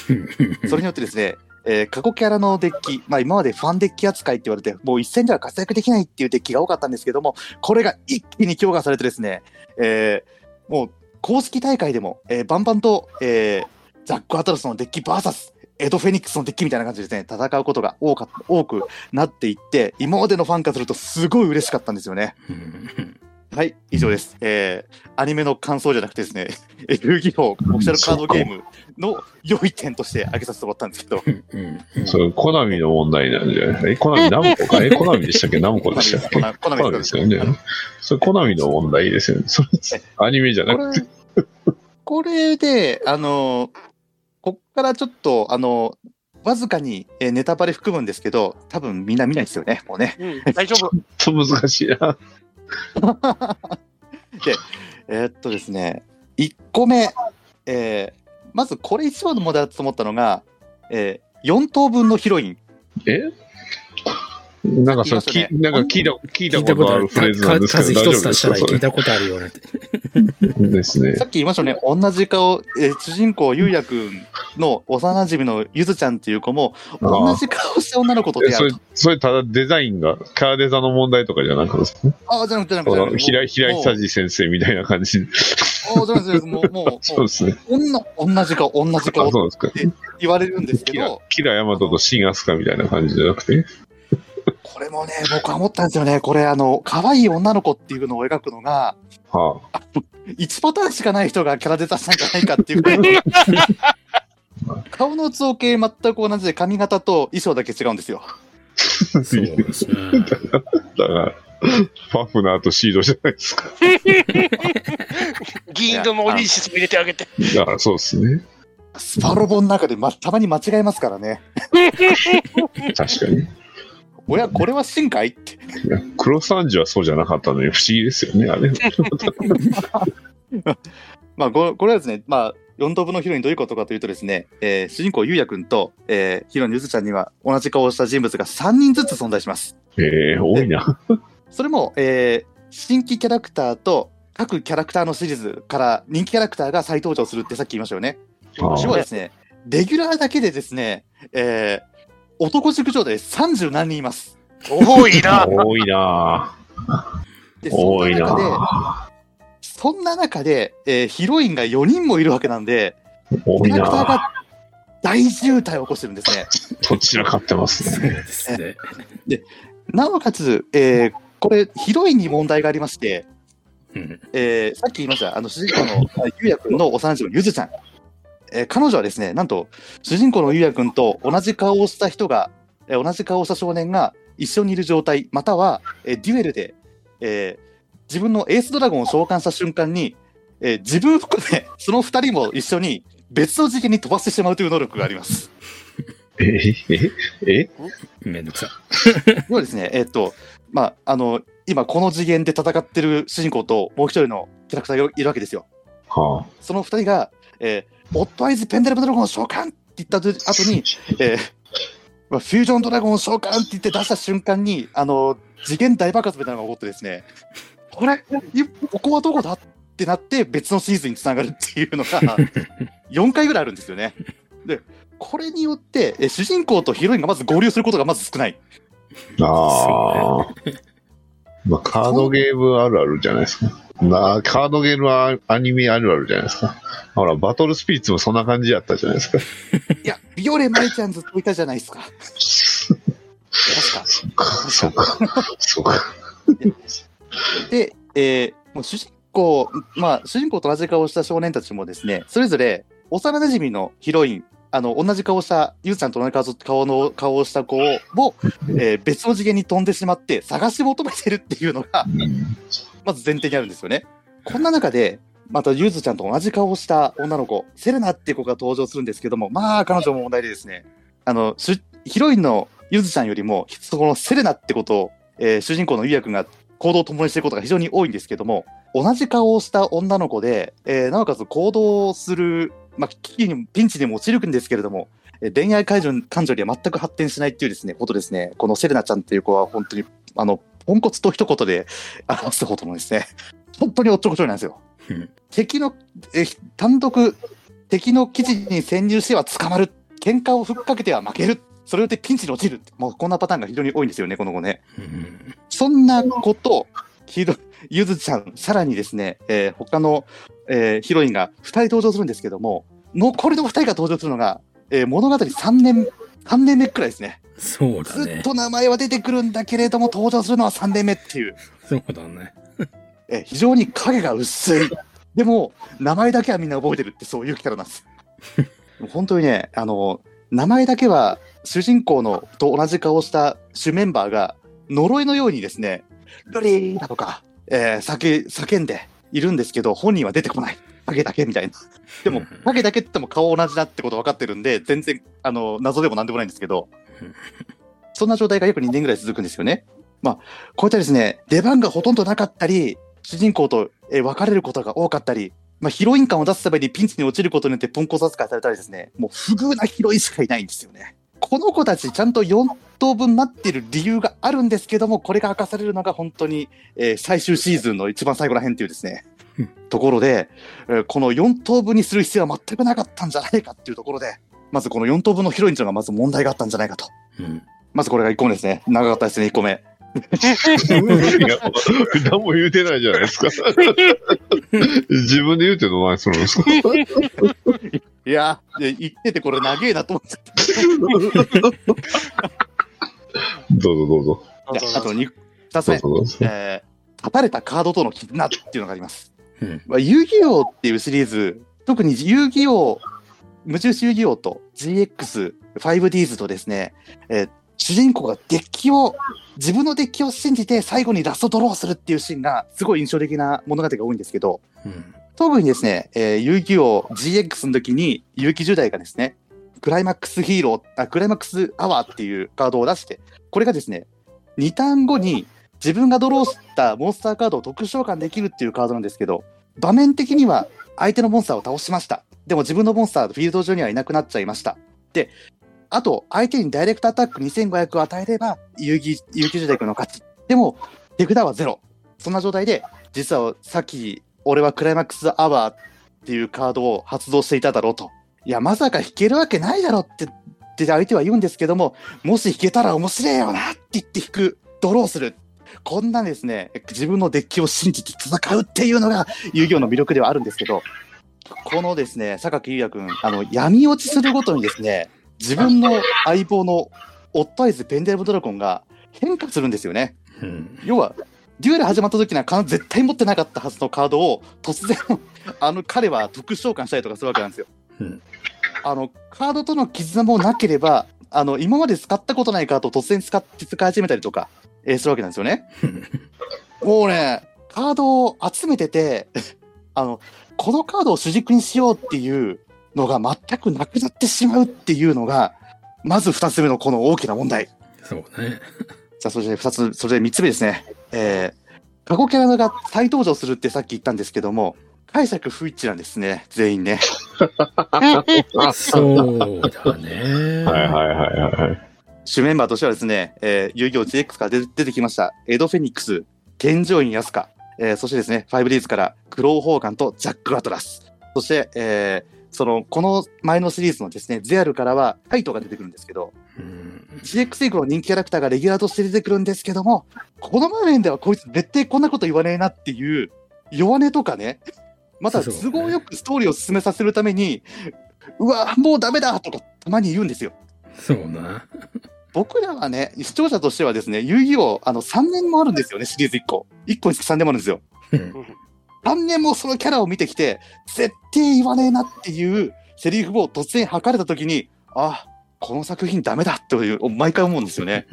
それによってですね、えー過去キャラのデッキ、まあ今までファンデッキ扱いって言われて、もう一戦では活躍できないっていうデッキが多かったんですけども、これが一気に強化されてですね、えーもう公式大会でも、えーバンバンと、えーザック・アトラスのデッキ VS エド・フェニックスのデッキみたいな感じでですね、戦うことが多か多くなっていって、今までのファンからするとすごい嬉しかったんですよね。はい、以上です。えー、アニメの感想じゃなくてですね、えー遊戯王オフィシャルカードゲームの良い点として挙げさせてもらったんですけど、それ、コナミの問題なんじゃない？え、コナミナムコかえ、コナミでしたっけ？ナムコでしたっけ？コナコナミですよね。それ、コナミの問題ですよね。それ、アニメじゃなこくて。れ、これで、あの、こっからちょっと、あの、フわずかにえーネタバレ含むんですけど、多分みんな見ないですよね、もうね。うん、大丈夫。ちょっと難しいな。えーっとですね、1個目、えーまずこれ一番の問題だと思ったのが、え4等分のヒロイン。え？なんかそれ、ねきなんか聞いた、聞いたこととある。フレーズなんですけ数ど、大一つ足したら聞いたことあるようなって。ですねさ。っき言いましたね、同じ顔、えー主人公、ゆうやくんの幼馴染のゆずちゃんっていう子も、同じ顔した女の子と出会うと。、それただデザインが、キャラデザの問題とかじゃなくて、ああ、じゃなくて、じゃなくて。平井、久治先生みたいな感じ。ああ、じゃなくて、もう、もう、そうですね。女、同じ顔、同じあ、顔そうですか。言われるんですけど、、キラヤマトとシンアスカみたいな感じじゃなくて？これもね、僕は思ったんですよね。これ、あの、可愛い女の子っていうのを描くのが、は1 パターンしかない人がキャラデザしたんじゃないかっていう 顔の造形全く同じで髪型と衣装だけ違うんですよ。あ。そうですね。だから、ファフナーとシードじゃないですか。銀色のオリンシスも入れてあげて。だからそうですね。スパロボの中で、ま、たまに間違えますからね。確かに。おや、これは深海って。黒三時はそうじゃなかったのに不思議ですよね、あれ。まあ、ここれはですね、まあ、4等分のヒロインどういうことかというとですね、えー主人公ゆうやくんと、えーヒロインのゆずちゃんには同じ顔をした人物が3人ずつ存在します。えー、多いな。それも、えー新規キャラクターと各キャラクターのシリーズから人気キャラクターが再登場するってさっき言いましたよね。あー要はですね、レギュラーだけでですね、えー男塾長で30何人います。多いな。多いな。で、そん多いな中で、な。そんな中で、えーヒロインが4人もいるわけなんで、キャラクターな。が大渋滞を起こしてるんですね。どちらかってますね。で。なおかつ、えーこれ、ヒロインに問題がありまして、うんえーさっき言いました、あの主人公のあゆうやくんの幼馴染のゆずちゃん。えー彼女はですね、なんと、主人公のゆうやくんと同じ顔をした人が、えー同じ顔をした少年が一緒にいる状態、または、えーデュエルで、えー自分のエースドラゴンを召喚した瞬間に、えー自分含め、その二人も一緒に別の次元に飛ばしてしまうという能力があります。えええ？めんどくさ 要はですね、えーっと、まあ、あの、今この次元で戦ってる主人公ともう一人のキャラクターがいるわけですよ。はその二人が、えー、オットアイズペンデルムドラゴンを召喚って言った後に、えーまあ、フュージョンドラゴンを召喚って言って出した瞬間に、あの、次元大爆発みたいなのが起こってですね、これ、いここはどこだってなって別のシーズンにつながるっていうのが、4回ぐらいあるんですよね。で、これによって、えー主人公とヒロインがまず合流することがまず少ない。あ。ああ。まあ、カードゲームあるあるじゃないですか。なあ、カードゲームはアニメあるあるじゃないですか。ほら、バトルスピリッツもそんな感じやったじゃないですか。いや、ビオレマイちゃんずっといたじゃないですか。確か。そっか、そっか、そっか。で、えーもう主人公、まあ、主人公と同じ顔をした少年たちもですね、それぞれ幼馴染のヒロイン、あの、同じ顔をした、ゆうちゃんと同じ顔顔の顔をした子を、えー別の次元に飛んでしまって探し求めてるっていうのが、うんまず前提にあるんですよね。こんな中で、またゆずちゃんと同じ顔をした女の子、セレナっていう子が登場するんですけども、まあ、彼女も問題でですね、あの、ヒロインのゆずちゃんよりも、そこのセレナってことを、えー主人公のゆうやくんが行動を共にしていることが非常に多いんですけども、同じ顔をした女の子で、えーなおかつ行動する、まあ、危機に、ピンチにも陥るんですけれども、え恋愛感情感情には全く発展しないっていうですね、ことですね、このセレナちゃんっていう子は本当に、あの、ポンコツと一言で表すほどのですね、本当におっちょこちょいなんですよ。うん敵の、えー単独、敵の基地に潜入しては捕まる。喧嘩をふっかけては負ける。それによってピンチに落ちる。もうこんなパターンが非常に多いんですよね、この子ね。うんそんなこと、ひろゆずちゃん、さらにですね、えー他の、えーヒロインが2人登場するんですけども、残りの2人が登場するのが、えー物語3年、3年目くらいですね。そうだね。ずっと名前は出てくるんだけれども、登場するのは3年目っていう、そうだね。えー非常に影が薄い。でも、名前だけはみんな覚えてるって、そういうキャラなんです。本当にね、あの、名前だけは主人公のと同じ顔をした主メンバーが呪いのようにですね、ルリーだとか、えー叫叫んでいるんですけど、本人は出てこない。影だけみたいな。でも、影だけって言っても顔同じだってこと分かってるんで、全然、あの、謎でもなんでもないんですけど、そんな状態が約2年ぐらい続くんですよね。まあ、こういったですね、出番がほとんどなかったり、主人公とえー別れることが多かったり、まあ、ヒロイン感を出すためにピンチに落ちることによってポンコツ扱いされたりですね、もう不遇なヒロインしかいないんですよね。この子たちちゃんと4等分になってる理由があるんですけども、これが明かされるのが本当に、えー最終シーズンの一番最後ら辺っていうですねうん、ところで、えーこの4等分にする必要は全くなかったんじゃないかっていうところで、まずこの4等分のヒロインというのがまず問題があったんじゃないかと。うん。まずこれが1個目ですね。長かったですね、1個目。いや、何も言うてないじゃないですか。自分で言うてどないするんですかいや言っててこれ長えなと思っちゃった。どうぞどうぞ。あ、あと 2, 2つ目。えー、立たれたカードとの絆っていうのがあります。うん。まあ、遊戯王っていうシリーズ、特に遊戯王、無印遊戯王と GX、5Ds とですね、えー主人公がデッキを、自分のデッキを信じて最後にラストドローするっていうシーンがすごい印象的な物語が多いんですけど、うん。特にですね、えー遊戯王 GX の時に、遊戯10代がですね、クライマックスヒーロー、あクライマックスアワーっていうカードを出して、これがですね、2ターン後に自分がドローしたモンスターカードを特殊召喚できるっていうカードなんですけど、場面的には相手のモンスターを倒しました。でも自分のモンスター、フィールド上にはいなくなっちゃいました。で、あと、相手にダイレクトアタック2500を与えれば、遊戯、遊戯時代君の勝ち。でも、手札はゼロ。そんな状態で、実はさっき、俺はクライマックスアワーっていうカードを発動していただろうと。いや、まさか引けるわけないだろって、って相手は言うんですけども、もし引けたら面白いよなって言って引く、ドローする。こんなですね、自分のデッキを信じて戦うっていうのが遊戯王の魅力ではあるんですけど、このですね、榊優也君、あの、闇落ちするごとにですね、自分の相棒のオットアイズ・ペンデルムドラゴンが変化するんですよね。うん。要は、デュエル始まった時にはか絶対持ってなかったはずのカードを突然、あの彼は特殊召喚したりとかするわけなんですよ。うんあの、カードとの絆もなければ、あの、今まで使ったことないカードを突然使って使い始めたりとか、えーするわけなんですよね。もうね、カードを集めてて、あの、このカードを主軸にしようっていうのが全くなくなってしまうっていうのが、まず二つ目のこの大きな問題。そうね。さあ、それで二つ、それで三つ目ですね。えー、過去キャラが再登場するってさっき言ったんですけども、解釈不一致なんですね、全員ね。そうだね。はいはいはいはい。主メンバーとしてはですね、えー、遊戯王 GX から出出てきました、エド・フェニックス、健常院安香、えー、そしてですね、5Ds からクロウ・ホーガンとジャック・アトラス。そして、えー、その、この前のシリーズのですね、ゼアルからはカイトが出てくるんですけど、うん。GX 以降の人気キャラクターがレギュラーとして出てくるんですけども、この場面ではこいつ絶対こんなこと言わねえなっていう弱音とかね、また都合よくストーリーを進めさせるために、うわ、もうダメだとかたまに言うんですよ。そうな。僕らはね、視聴者としてはですね、遊戯王、あの、3年もあるんですよね、シリーズ1個。1個につき3年もあるんですよ。うん3年もそのキャラを見てきて、絶対言わねえなっていうセリフを突然吐かれた時に、あ、この作品ダメだという、毎回思うんですよね。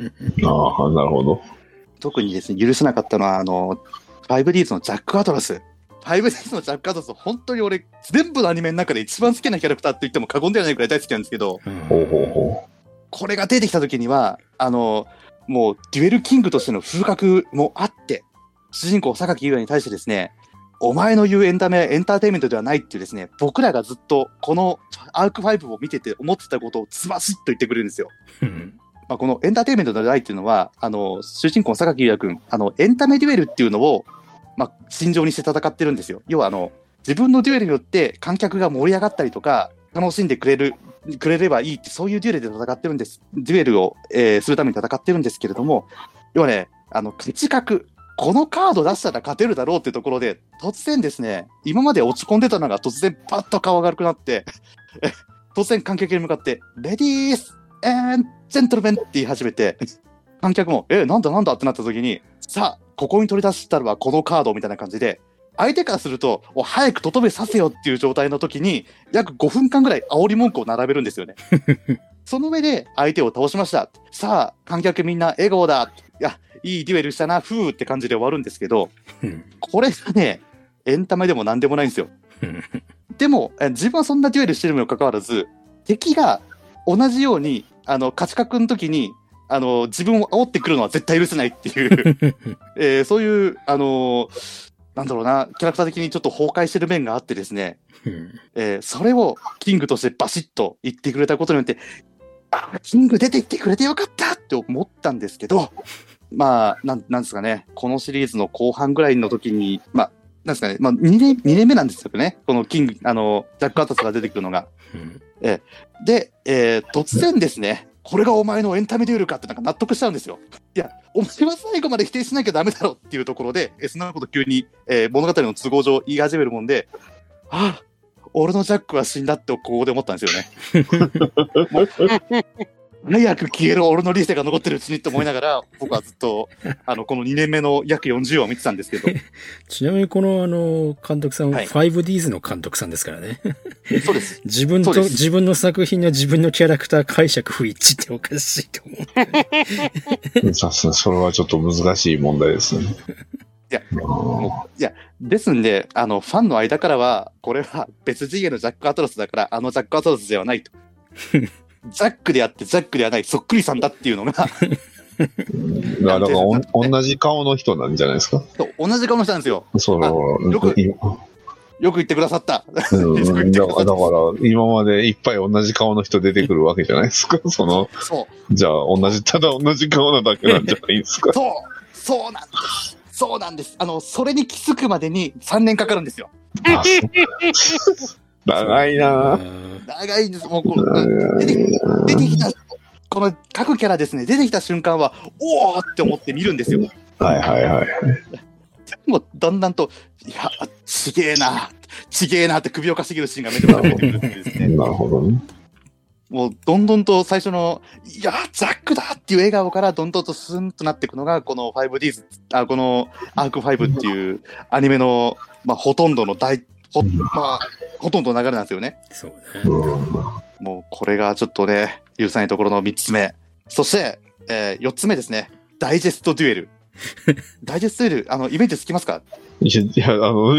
ああ、なるほど。特にですね、許せなかったのは、あの、5Ds のジャック・アトラス。5Ds のジャック・アトラス、本当に俺、全部のアニメの中で一番好きなキャラクターって言っても過言ではないくらい大好きなんですけど、うんほうほうほこれが出てきた時には、あの、もう、デュエルキングとしての風格もあって、主人公、榊優也に対してですね、お前の言うエンタメ、エンターテインメントではないっていうですね、僕らがずっとこのアーク5を見てて思ってたことをズバシッと言ってくれるんですよ。うんまあ、このエンターテインメントではないっていうのは、あの、主人公の榊優也君、あの、エンタメデュエルっていうのを、まあ、心情にして戦ってるんですよ。要は、あの、自分のデュエルによって観客が盛り上がったりとか、楽しんでくれる、くれればいいって、そういうデュエルで戦ってるんです。デュエルを、えーするために戦ってるんですけれども、要はね、あの、勝ち格、このカード出したら勝てるだろうっていうところで、突然ですね、今まで落ち込んでたのが突然パッと顔が明るくなって、突然観客に向かって、レディースエンジェントルメンって言い始めて、観客も、え、なんだなんだってなった時に、さあ、ここに取り出したのはこのカードみたいな感じで、相手からすると、お早くとどめさせよっていう状態の時に、約5分間ぐらい煽り文句を並べるんですよね。その上で相手を倒しました。さあ、観客みんな笑顔だ。いや、いいデュエルしたな、ふーって感じで終わるんですけど、うんこれがね、エンタメでも何でもないんですよ。でも、え自分はそんなデュエルしてるにもかかわらず、敵が同じように、あの、勝ち確の時に、あの、自分を煽ってくるのは絶対許せないっていう、えーそういう、あのなんだろうな、キャラクター的にちょっと崩壊してる面があってですね、うんえーそれをキングとしてバシッと言ってくれたことによって、あ、キング出てきてくれてよかったって思ったんですけど、まあ、なん、なんですかね、このシリーズの後半ぐらいの時に、まあ、なんですかね、まあ、2年、二年目なんですよね。このキング、あの、ジャック・アタスが出てくるのが。うんで、えー突然ですね、これがお前のエンタメデュエルかってなんか納得しちゃうんですよ。いや、お前は最後まで否定しなきゃダメだろっていうところで、えそんなこと急に、えー物語の都合上言い始めるもんで、ああ、俺のジャックは死んだってここで思ったんですよね。早く消える俺の理性が残ってるうちにって思いながら、僕はずっと、あの、この2年目の約40話を見てたんですけど、ちなみにこのあの、監督さん、はい 5Ds の監督さんですからね。そうです。自分と、自分の作品の自分のキャラクター解釈不一致っておかしいと思う。さすがそれはちょっと難しい問題ですね。いやいや、ですんで、あの、ファンの間からは、これは別次元のジャック・アトラスだから、あのジャック・アトラスではないと。ジャックであって、ジャックではない、そっくりさんだっていうのが、だから同じ顔の人なんじゃないですか？同じ顔の人なんですよ。そのよくいよく言ってくださった。うん だからだから今までいっぱい同じ顔の人出てくるわけじゃないですか？その、そう、じゃあ同じ、ただ同じ顔なだけなんじゃないですか？そう、そうなんです。そうなんです。あの、それに気づくまでに3年かかるんですよ。長いなぁ。長いんです。もうこう、出て出てきた、この各キャラですね、出てきた瞬間は、おーって思って見るんですよ。はいはいはい。もうだんだんと、いや、ちげえな、ちげえなって首をかしげるシーンが目の前に出てくるんですね。なるほどね。もうどんどんと最初の、いや、ザックだっていう笑顔からどんどんとスンとなっていくのが、この 5Ds、あこのアーク5っていうアニメの、まあ、ほとんどの大、ほ、まあ、ほとんどの流れなんですよね。そうね。うんもうこれがちょっとね、許さないところの3つ目。そして、えー、4つ目ですね。ダイジェストデュエル。ダイジェストデュエル、あの、イメージつきますか？いや、あの、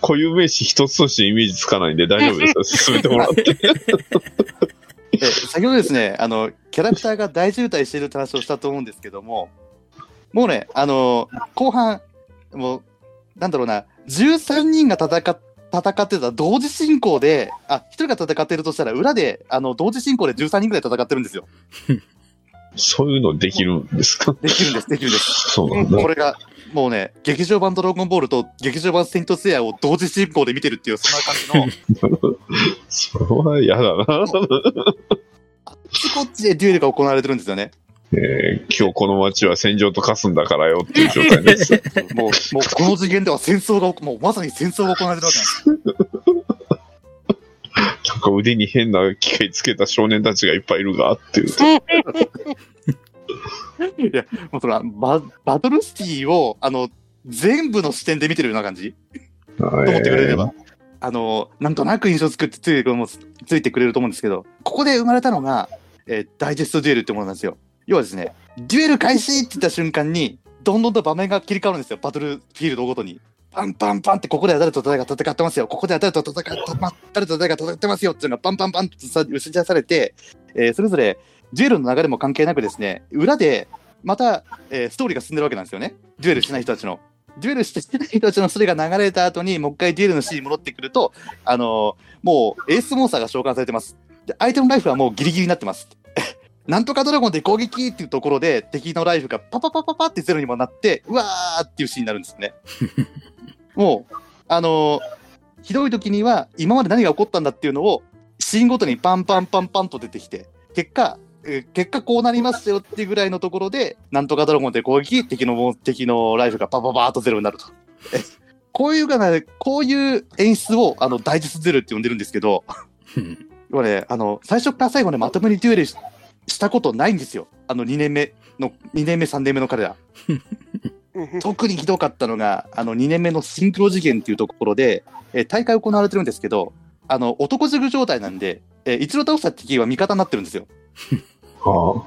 固有名詞一つとしてイメージつかないんで大丈夫ですよ。進めてもらって。えー先ほどですね、あの、キャラクターが大渋滞しているって話をしたと思うんですけども、もうね、あの、後半、もう、なんだろうな、13人が戦っ戦ってた同時進行で、あ、一人が戦ってるとしたら、裏で、あの、同時進行で13人ぐらい戦ってるんですよ。そういうのできるんですか？できるんです、できるんです。そうなんだ。これが、もうね、劇場版ドラゴンボールと劇場版セイントセイヤを同時進行で見てるっていう、そんな感じの、それは嫌だな。あっちこっちでデュエルが行われてるんですよね。えー今日この街は戦場と化すんだからよっていう状態です。もう、もうこの次元では戦争が、もうまさに戦争が行われてるわけなんです。なんか腕に変な機械つけた少年たちがいっぱいいるがっていう。いや、もうそれはバ、バトルシティを、あの、全部の視点で見てるような感じ？とと思ってくれれば。あの、なんとなく印象作ってついてもついてくれると思うんですけど、ここで生まれたのが、えーダイジェストデュエルってものなんですよ。要はですね、デュエル開始って言った瞬間に、どんどんと場面が切り替わるんですよ。バトルフィールドごとに。パンパンパンって、ここでは誰と誰が戦ってますよ。ここでは誰と戦って、ま誰と誰が戦ってますよっていうのがパンパンパンとさ打ち出されて、えーそれぞれデュエルの流れも関係なくですね、裏でまた、えーストーリーが進んでるわけなんですよね。デュエルしない人たちの。デュエルしてない人たちのそれが流れた後に、もう一回デュエルのシーンに戻ってくると、あのーもうエースモンスターが召喚されてます。で、相手のライフはもうギリギリになってます。なんとかドラゴンで攻撃っていうところで、敵のライフがパパパパパってゼロにもなって、うわーっていうシーンになるんですね。もう、あのーひどい時には、今まで何が起こったんだっていうのを、シーンごとにパンパンパンパンと出てきて、結果、えー結果こうなりますよっていうぐらいのところで、なんとかドラゴンで攻撃、敵のも、敵のライフがパパパーっとゼロになると。え こういうがな、こういう演出を、あの、ダイジェストゼロって呼んでるんですけど、うん要はね、あの、最初から最後までまともにデュエルししたことないんですよ。あの、2年目の、2年目、3年目の彼ら。特にひどかったのが、あの、2年目のシンクロ次元っていうところで、えー大会行われてるんですけど、あの、男ジグ状態なんで、えー一度倒した敵は味方になってるんですよ。は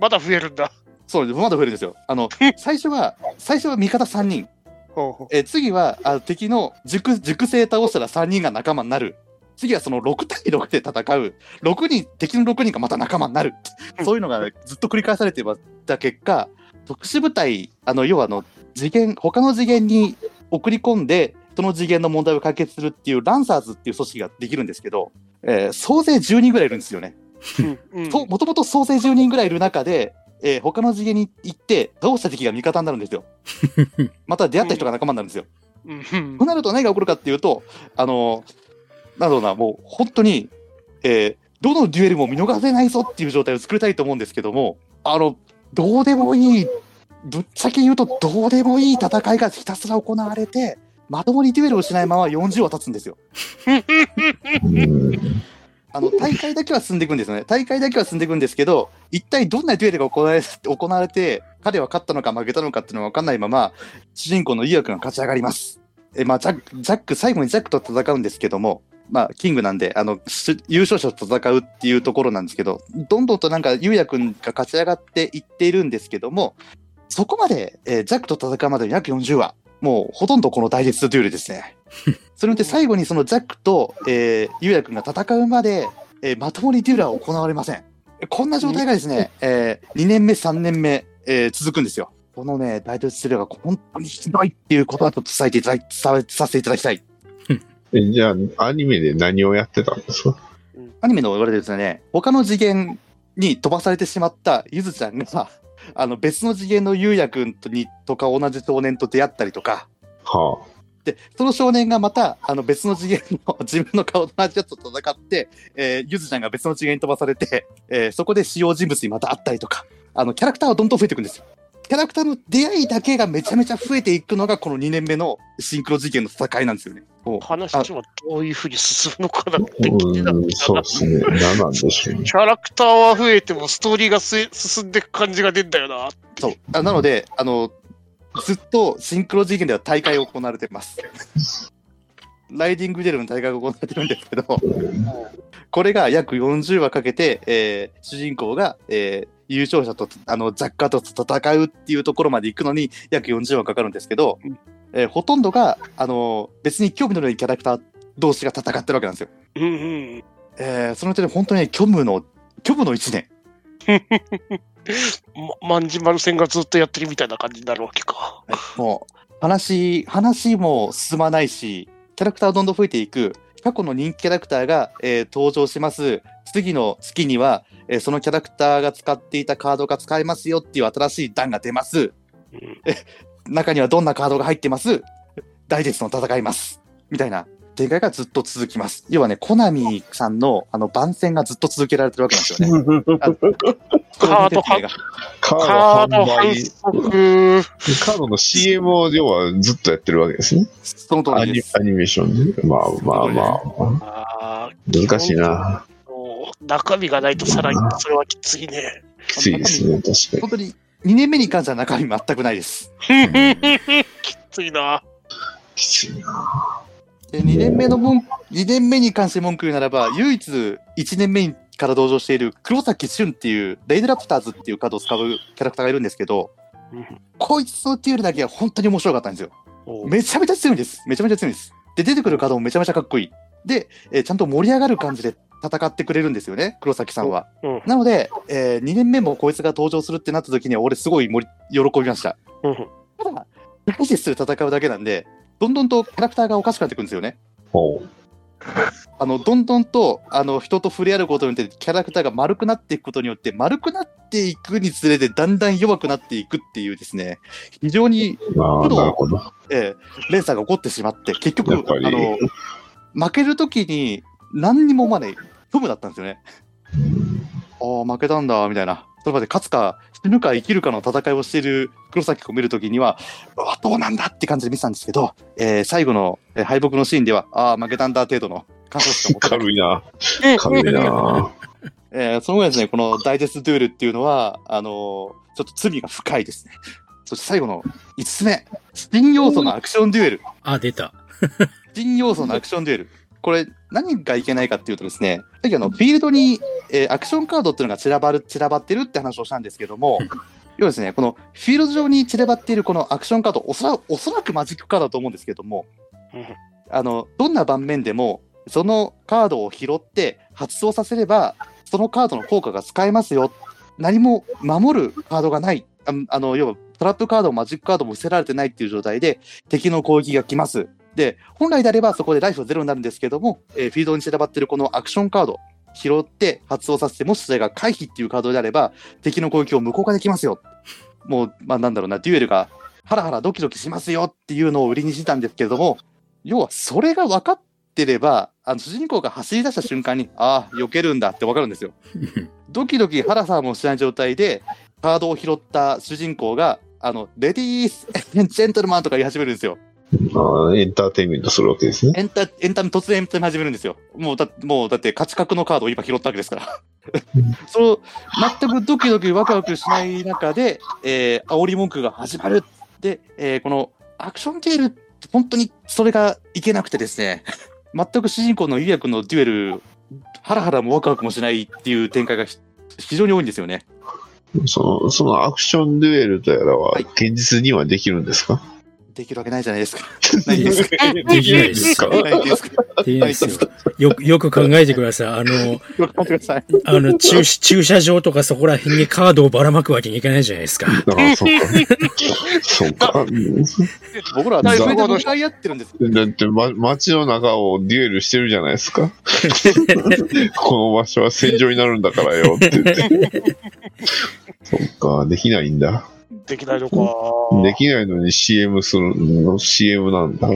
まだ増えるんだ。そうです。まだ増えるんですよ。あの、最初は、最初は味方3人。ほうほえー次はあ敵の熟熟成倒したら3人が仲間になる。次はその6対6で戦う。6人、敵の6人がまた仲間になる。そういうのがずっと繰り返されてた結果、特殊部隊、あの、要はあの、次元、他の次元に送り込んで、その次元の問題を解決するっていうランサーズっていう組織ができるんですけど、えー総勢10人ぐらいいるんですよね。もともと総勢10人ぐらいいる中で、えー他の次元に行って、倒した敵が味方になるんですよ。また出会った人が仲間になるんですよ。うんとなると何が起こるかっていうと、あのなんだろうな、もう本当に、えーどのデュエルも見逃せないぞっていう状態を作りたいと思うんですけども、あの、どうでもいい、ぶっちゃけ言うとどうでもいい戦いがひたすら行われて、まともにデュエルをしないまま40話経つんですよ。うんあの、大会だけは進んでいくんですよね。大会だけは進んでいくんですけど、一体どんなデュエルが行われ行われて、彼は勝ったのか負けたのかっていうのが分かんないまま、主人公のイヤ君が勝ち上がります。え、まあ、ジャック、ジャック、最後にジャックと戦うんですけども、まあ、キングなんで、あの、し優勝者と戦うっていうところなんですけど、どんどんとなんか、ゆうやくんが勝ち上がっていっているんですけども、そこまで、えージャックと戦うまでに約40話。もう、ほとんどこのダイジェストデュエルですね。それで最後にそのジャックと、えー、ゆうやくんが戦うまで、えーまともにデュエルは行われません。こんな状態がですね、えー、2年目、3年目、えー続くんですよ。このね、ダイジェストデュエルが本当にひどいっていうことはちょっと伝えていただき、伝えさせていただきたい。えじゃあ、アニメで何をやってたんですか？アニメの言われてですね、他の次元に飛ばされてしまったゆずちゃんが、あの別の次元のゆうやくんとにとか同じ少年と出会ったりとか、はで、その少年がまた、あの別の次元の 自分の顔と同じやつと戦って、えーゆずちゃんが別の次元に飛ばされて、えーそこで主要人物にまた会ったりとか、あの、キャラクターはどんどん増えていくんですよ。キャラクターの出会いだけがめちゃめちゃ増えていくのが、この2年目のシンクロ事件の戦いなんですよね。話はどういうふうに進むのかなっあ。て気になるうん、そうですね。何なんでしょうね。キャラクターは増えてもストーリーがす進んでいく感じが出んだよな。そう。あなので、あの、ずっとシンクロ事件では大会が行われてます。ライディングデルの大会が行われてるんですけど、これが約40話かけて、えー主人公が、えー優勝者と、あの、ジャッカーと戦うっていうところまで行くのに約40話かかるんですけど、うんえーほとんどが、あの、別に興味のないキャラクター同士が戦ってるわけなんですよ。うんうん。えーその点で本当に虚無の、虚無の1年。ま、万事丸戦がずっとやってるみたいな感じになるわけか。もう、話、話も進まないし、キャラクターはどんどん増えていく。過去の人気キャラクターが、えー登場します。次の月には、えーそのキャラクターが使っていたカードが使えますよっていう新しい段が出ます。うん中にはどんなカードが入ってます？ダイジェストの戦います。みたいな展開がずっと続きます。要はね、コナミさんのあの番宣がずっと続けられてるわけなんですよね。カードがカカード反ード販売、則。カードの CM を要はずっとやってるわけですね。その通アニりです。アニメーションで。まあまあまあ。あ難しいな。ー中身がないとさらにそれはきついね。きついですね、確か本当に2年目に関しては中身全くないです。きついな。に。きついな。で2年目の文2年目に関して文句言うならば、唯一1年目から登場している黒崎俊っていう、レイドラプターズっていうカードを使うキャラクターがいるんですけど、こいつのデュエルだけは本当に面白かったんですよ。おめちゃめちゃ強いんです。めちゃめちゃ強いんです。で、出てくるカードもめちゃめちゃかっこいい。で、えーちゃんと盛り上がる感じで戦ってくれるんですよね、黒崎さんは。うんなので、え2年目もこいつが登場するってなった時には、俺すごい盛り喜びました。うんただ、ダイジェストで戦うだけなんで、どんどんとキャラクターがおかしくなってくるんですよね。ほう。あの、どんどんと、あの、人と触れ合うことによって、キャラクターが丸くなっていくことによって、丸くなっていくにつれて、だんだん弱くなっていくっていうですね、非常に、まあ、けどなるほど。えー連鎖が起こってしまって、結局、あの、負けるときに、何にもまね、虚無だったんですよね。ああ、負けたんだ、みたいな。それまで勝つか、死ぬか生きるかの戦いをしている黒崎君を見るときには、うわ、どうなんだって感じで見てたんですけど、えー最後の、えー敗北のシーンでは、ああ、負けたんだ程度の感想しか持ってなく軽いな。軽いな。えーその後ですね、このダイジェストデュエルっていうのは、あのーちょっと罪が深いですね。そして最後の5つ目、新要素のアクションデュエル。あ、出た。新要素のアクションデュエル。これ、何がいけないかっていうとですね、さっきあの、フィールドに、えーアクションカードっていうのが散らばる、散らばってるって話をしたんですけども、要はですね、このフィールド上に散らばっているこのアクションカード、おそらおそらくマジックカードだと思うんですけども、うんあの、どんな盤面でも、そのカードを拾って発動させれば、そのカードの効果が使えますよ。何も守るカードがない。ああの、要はトラップカードもマジックカードも伏せられてないっていう状態で、敵の攻撃が来ます。で、本来であればそこでライフはゼロになるんですけども、えーフィールドに散らばってるこのアクションカード、拾って発動させて、もしそれが回避っていうカードであれば、敵の攻撃を無効化できますよ。もう、まあなんだろうな、デュエルがハラハラドキドキしますよっていうのを売りにしてたんですけれども、要はそれが分かってれば、あの主人公が走り出した瞬間に、ああ、避けるんだって分かるんですよ。ドキドキハラハラもしない状態で、カードを拾った主人公が、あの、レディース、ジェントルマンとか言い始めるんですよ。ああエンターテインメントするわけですね。エンタ、エンタメ突然エンタメ始めるんですよ。もうだ、もうだって勝ち角のカードを今拾ったわけですから。その、全くドキドキワクワクしない中で、えー、煽り文句が始まる。で、えー、このアクションテール、本当にそれがいけなくてですね、全く主人公のゆうやくんのデュエル、ハラハラもワクワクもしないっていう展開がひ非常に多いんですよね。その、そのアクションデュエルとやらははい、現実にはできるんですか、できるわけないじゃないですか。ないですか。できないですか？ないですか？できないですよ。よく、よく考えてください。あの、よく待ってください。あの、駐駐車場とかそこら辺にカードをばらまくわけにいかないじゃないですか。ああ、そうか。そうか。うん僕らはそれで向かい合ってるんです。だって、ま、街の中をデュエルしてるじゃないですか。この場所は戦場になるんだからよって言って。そっか、できないんだ。できないのか。できないのに CM するの、CM なんだ。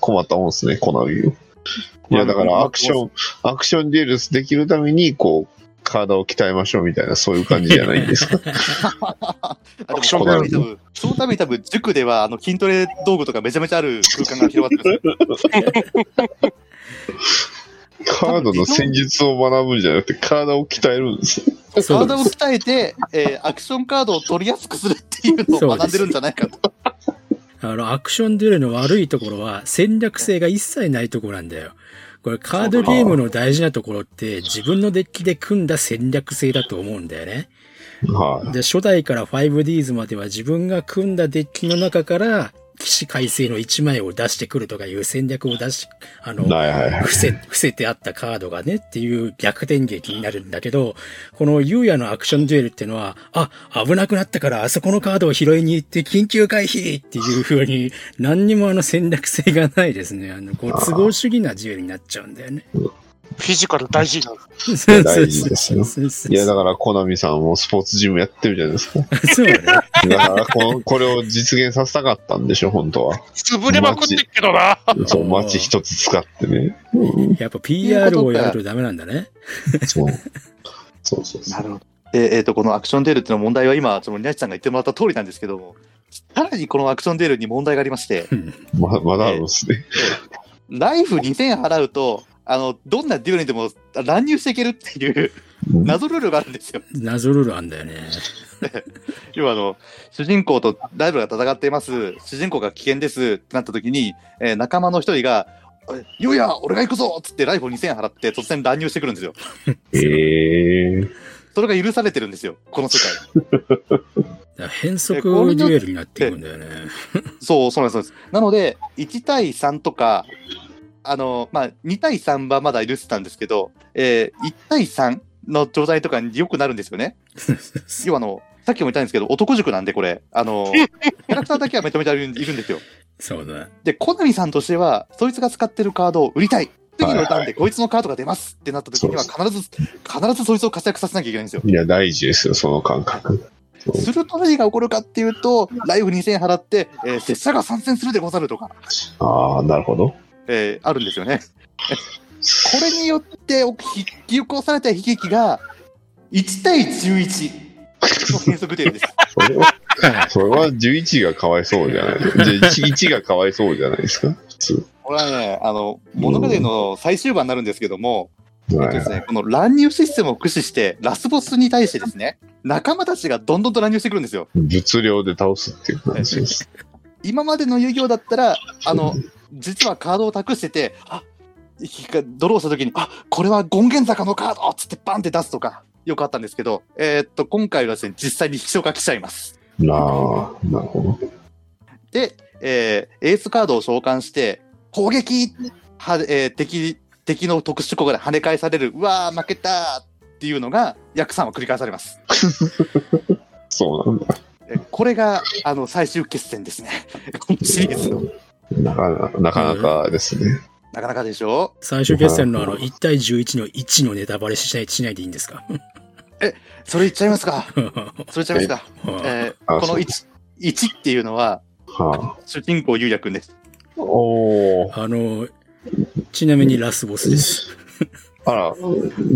困ったもんですね、コナミ。いや、だからアクション、アクションデュエルできるために、こう、体を鍛えましょうみたいな、そういう感じじゃないんですか？あでもアクションそのために多分、そのために多分、塾では、あの、筋トレ道具とかめちゃめちゃある空間が広がってる。カードの戦術を学ぶんじゃなくて、体を鍛えるんですよ。体を鍛えて、えーアクションカードを取りやすくするっていうのを学んでるんじゃないかと。あの、アクションデュエルの悪いところは戦略性が一切ないところなんだよ。これカードゲームの大事なところって自分のデッキで組んだ戦略性だと思うんだよね。はい。で、初代から 5Ds までは自分が組んだデッキの中から騎士改正の1枚を出してくるとかいう戦略を出し、あの、はいはいはい。伏せ、伏せてあったカードがねっていう逆転劇になるんだけど、このユーヤのアクションデュエルってのは、あ、危なくなったからあそこのカードを拾いに行って緊急回避っていう風に、何にもあの戦略性がないですね。あの、こう、都合主義なデュエルになっちゃうんだよね。フィジカル大事なの。大事ですよいや、だから、コナミさんもスポーツジムやってるじゃないですか。そうね。だからこの、これを実現させたかったんでしょ、本当は。潰れまくってっけどな。そう、街一つ使ってね。うんやっぱ PR をやるとダメなんだね。そう。そうそうそう。るほど。で、えっ、と、このアクションデールっていうの問題は今、その、ニャチさんが言ってもらった通りなんですけども、さらにこのアクションデールに問題がありまして、ままだあるんですね。ライフ2000払うと、あの、どんなデュエルにでも乱入していけるっていう謎ルールがあるんですよ。謎ルールあんだよね。要はあの、主人公とライバルが戦っています。主人公が危険ですってなった時に、えー仲間の一人が、えゆうや、俺が行くぞっつってライフ2000払って突然乱入してくるんですよ。ええそれが許されてるんですよ、この世界。変則デュエルになっていくんだよね。そう、そうなんです。なので、1対3とか、あの、まあ、2対3はまだ許してたんですけど、えー、1対3の状態とかによくなるんですよね。要はあの、さっきも言ったんですけど、男塾なんでこれ、あの、キャラクターだけはめちゃめちゃいるんですよ。そうだ。で、コナミさんとしては、そいつが使ってるカードを売りたい。次のターンでこいつのカードが出ますってなった時には必ず、必ずそいつを活躍させなきゃいけないんですよ。いや、大事ですよ、その感覚。すると何が起こるかっていうと、ライフ2000円払って、えー、拙者が参戦するでござるとか、ああ、なるほど。えーあるんですよね。これによってお引き起こされた悲劇が、1対11の変則点です。それは、それは11がかわいそうじゃない。じゃあ 1, 1がかわいそうじゃないですか、普通。これはね、あの、物語の最終盤になるんですけども、えっとはいですね、この乱入システムを駆使して、ラスボスに対してですね、仲間たちがどんどんと乱入してくるんですよ。物量で倒すっていう話です。今までの遊戯王だったら、あの、実はカードを託してて、あ、ドローした時に、あ、これは権現坂のカードっつってバンって出すとか、よくあったんですけど、えーっと、今回はですね、実際に秘書が来ちゃいます。なあ、なるほど。で、えーエースカードを召喚して、攻撃は、えー敵、敵の特殊効果で跳ね返される、うわー、負けたっていうのが、約3は繰り返されます。そうなんだ。えこれが、あの、最終決戦ですね。このシリーズの。なかなかなかなかですね。なかなかでしょ？最終決戦のあの、1対11の1のネタバレしないしないでいいんですか？それ言っちゃいますか？それ言っちゃいますか？えーこのあそう。1、1っていうのは、は主人公ゆうやくんです。あ、おー。あの、ちなみにラスボスです。あら、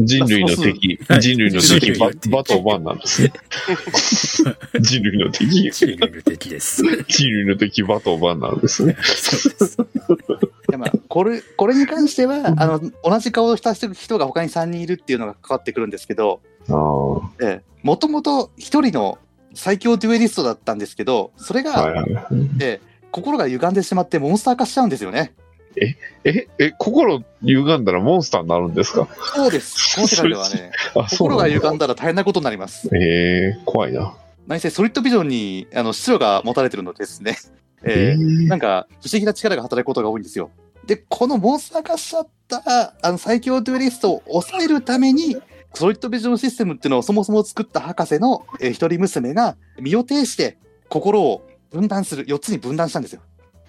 人類の敵、人類の敵、ババトバンなんですね。人類の敵、チームの敵です。人類の敵、バトバンなんですね。これ、これに関しては、あの、同じ顔をした人が他に3人いるっていうのが関わってくるんですけど、ああ、はええ、もともと一人の最強デュエリストだったんですけど、それいが、はい。ええ心が歪んでしまってモンスター化しちゃうんですよね。え、え、心歪んだらモンスターになるんですか？そうです。この世界ではね、心が。歪んだら大変なことになります。ええ怖いな。何せソリッドビジョンに、あの、質が持たれてるのでですね、ええええなんか、不思議な力が働くことが多いんですよ。で、このモンスター化しちゃった、あの、最強デュエリストを抑えるために、ソリッドビジョンシステムっていうのをそもそも作った博士の、えー一人娘が身を挺して心を分断する、4つに分断したんですよ。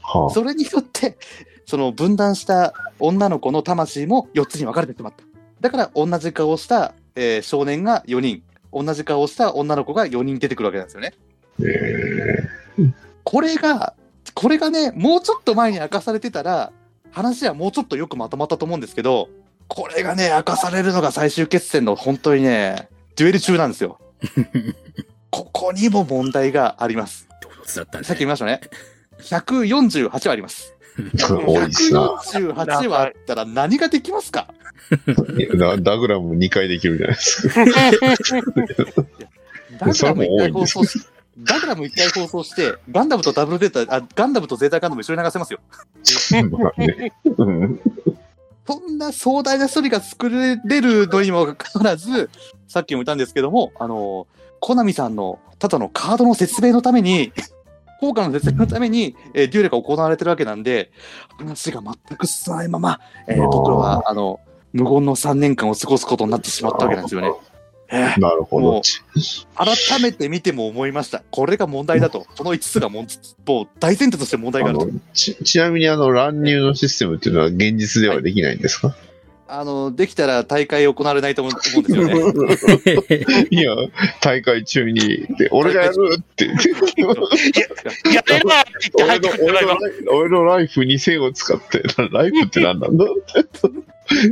はそれによって、その分断した女の子の魂も4つに分かれてしまった。だから同じ顔をした、えー少年が4人、同じ顔をした女の子が4人出てくるわけなんですよね。あ、えこれが、これがね、もうちょっと前に明かされてたら、話はもうちょっとよくまとまったと思うんですけど、これがね、明かされるのが最終決戦の本当にね、デュエル中なんですよ。ここにも問題があります。唐突だったんさっきで言いましたね。148はあります。ー、多いですな。148はあったら何ができますか？ダ ダグラム2回できるじゃないですか。ダグラム一回放送し、ダグラム一回放送して、ガンダムとダブルデータ、あ、ガンダムとゼータガンダム一緒に流せますよ。そんな壮大なストーリーが作れるのにもかかわらず、さっきも言ったんですけども、あの、コナミさんのただのカードの説明のために、効果の説明のために、えーデュエルが行われてるわけなんで、話が全く進まないまま、えー僕らは、あの、無言の3年間を過ごすことになってしまったわけなんですよね。えーなるほど。改めて見ても思いました。これが問題だと。この5つがもう大前提として問題があるとあの。ちちなみにあの乱入のシステムっていうのは現実ではできないんですか、あの、できたら大会行われないと思うんですよね。いや、大会中に、で俺がやるってやればって言って入ってくるんじゃないの俺のライフ2000を使って、ライフって何なんだ？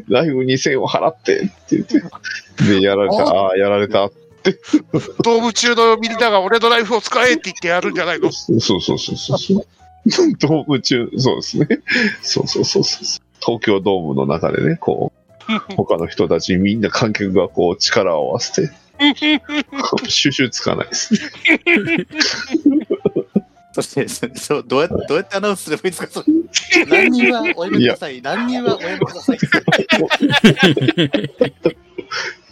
ライフ2000を払ってって言って、で、やられた、ああ、やられた。動物中のみんなが俺のライフを使えって言ってやるんじゃないの？そうそうそうそうそう。ドーム中、そうですね。そうそうそうそう。東京ドームの中でね、こう、他の人たちみんな観客がこう力を合わせて、収集つかないですね。そして、そうどうやって、どうやってアナウンスすればいいですか？それ何人はおやめください。何人はおやめください。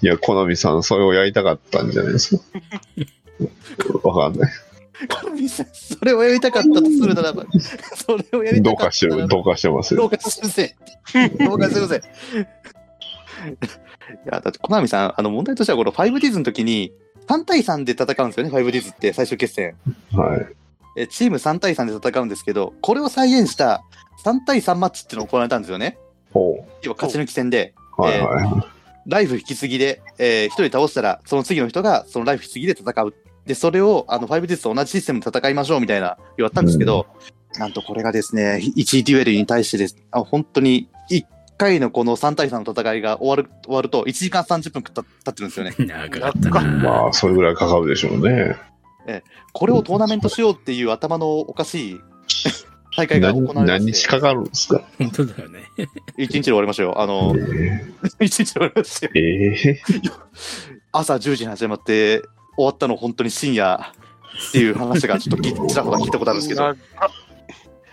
いや、コナミさん、それをやりたかったんじゃないですか。わかんない。カルビさん、それをやりたかったとするならば、それをやりどたかっうかしたてる、ならばどうかしてますよ。どうかすいません。どうかすいません。いや、だって、コナミさん、あの、問題としては、この 5Ds の時に、3対3で戦うんですよね、5Ds って、最終決戦。はい。えチーム3対3で戦うんですけど、これを再現した3対3マッチっていうのが行われたんですよね。ほ要は勝ち抜き戦で、う。はいはライフ引き継ぎで、えー、1人倒したら、その次の人がそのライフ引き継ぎで戦う。で、それを、あの、5Ds と同じシステムで戦いましょうみたいな言われたんですけど、なんとこれがですね、1デュエルに対してです、あ本当に1回のこの3対3の戦いが終わる、終わると、1時間30分経ってるんですよね。長かった。まあ、それぐらいかかるでしょうね。これをトーナメントしようっていう頭のおかしい大会が行何われま何日かかるんですか？本当だよね。1日で終わりましたよ。あの、1日で終わりましたよ。ええ朝10時に始まって、終わったの本当に深夜っていう話がちょっときちらほら聞いたことあるんですけど。な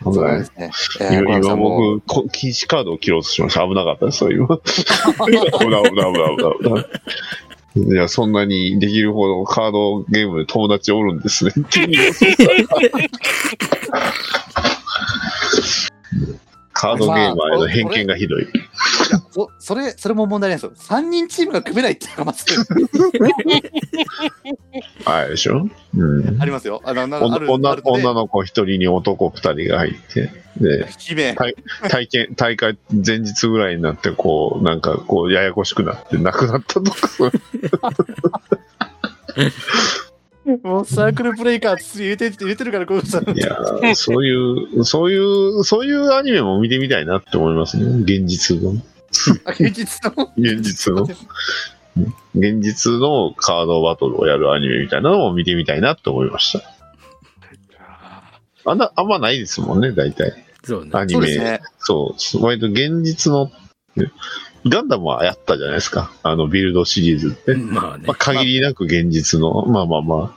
そうですね。えー、小今山さんも、僕、こ禁止カードを切ろうとしました。危なかったです、そう今。危ない危ない危ない危ない。いや、そんなにできるほどカードゲームで友達おるんですね。カードゲーマーへの偏見がひどい。おそれ、それも問題ないですよ。3人チームが組めないっていうのがまず あれでしょ？うんあ。りますよ。あの、なおある女女の子一人に男二人が入って、で、姫。体体験、大会前日ぐらいになって、こう、なんか、こう、ややこしくなって、亡くなったとか、もうサークルブレイカーつ入れてって入れてるから、こうさん。いやー、そういう、そういう、そういうアニメも見てみたいなって思いますね。現実の。あ現実の？現実の。現実のカードバトルをやるアニメみたいなのも見てみたいなって思いました。あんな、あんまないですもんね、大体。そうね。アニメ。そうですね。そう、割と現実の、ガンダムはやったじゃないですか。あの、ビルドシリーズって。まあねまあ、。限りなく現実の、まあまあま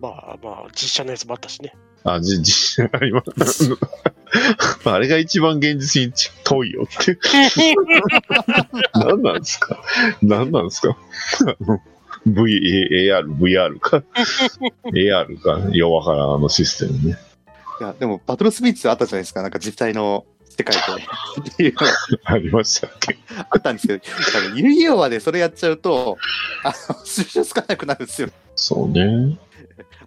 まあまあ、実写のやつもあったしね。あ、あ、じ、じ、あります。まああれが一番現実に遠いよって。何なんですか？何なんですか？あの V、AR、VR か。AR か。ようわからん、あのシステムね。いや、でも、バトルスピーチあったじゃないですか。なんか実際の世界で。っていうのがありましたっけ？あったんですけど、多分遊戯王はね、それやっちゃうと、あの、収集つかなくなるんですよ。そうね。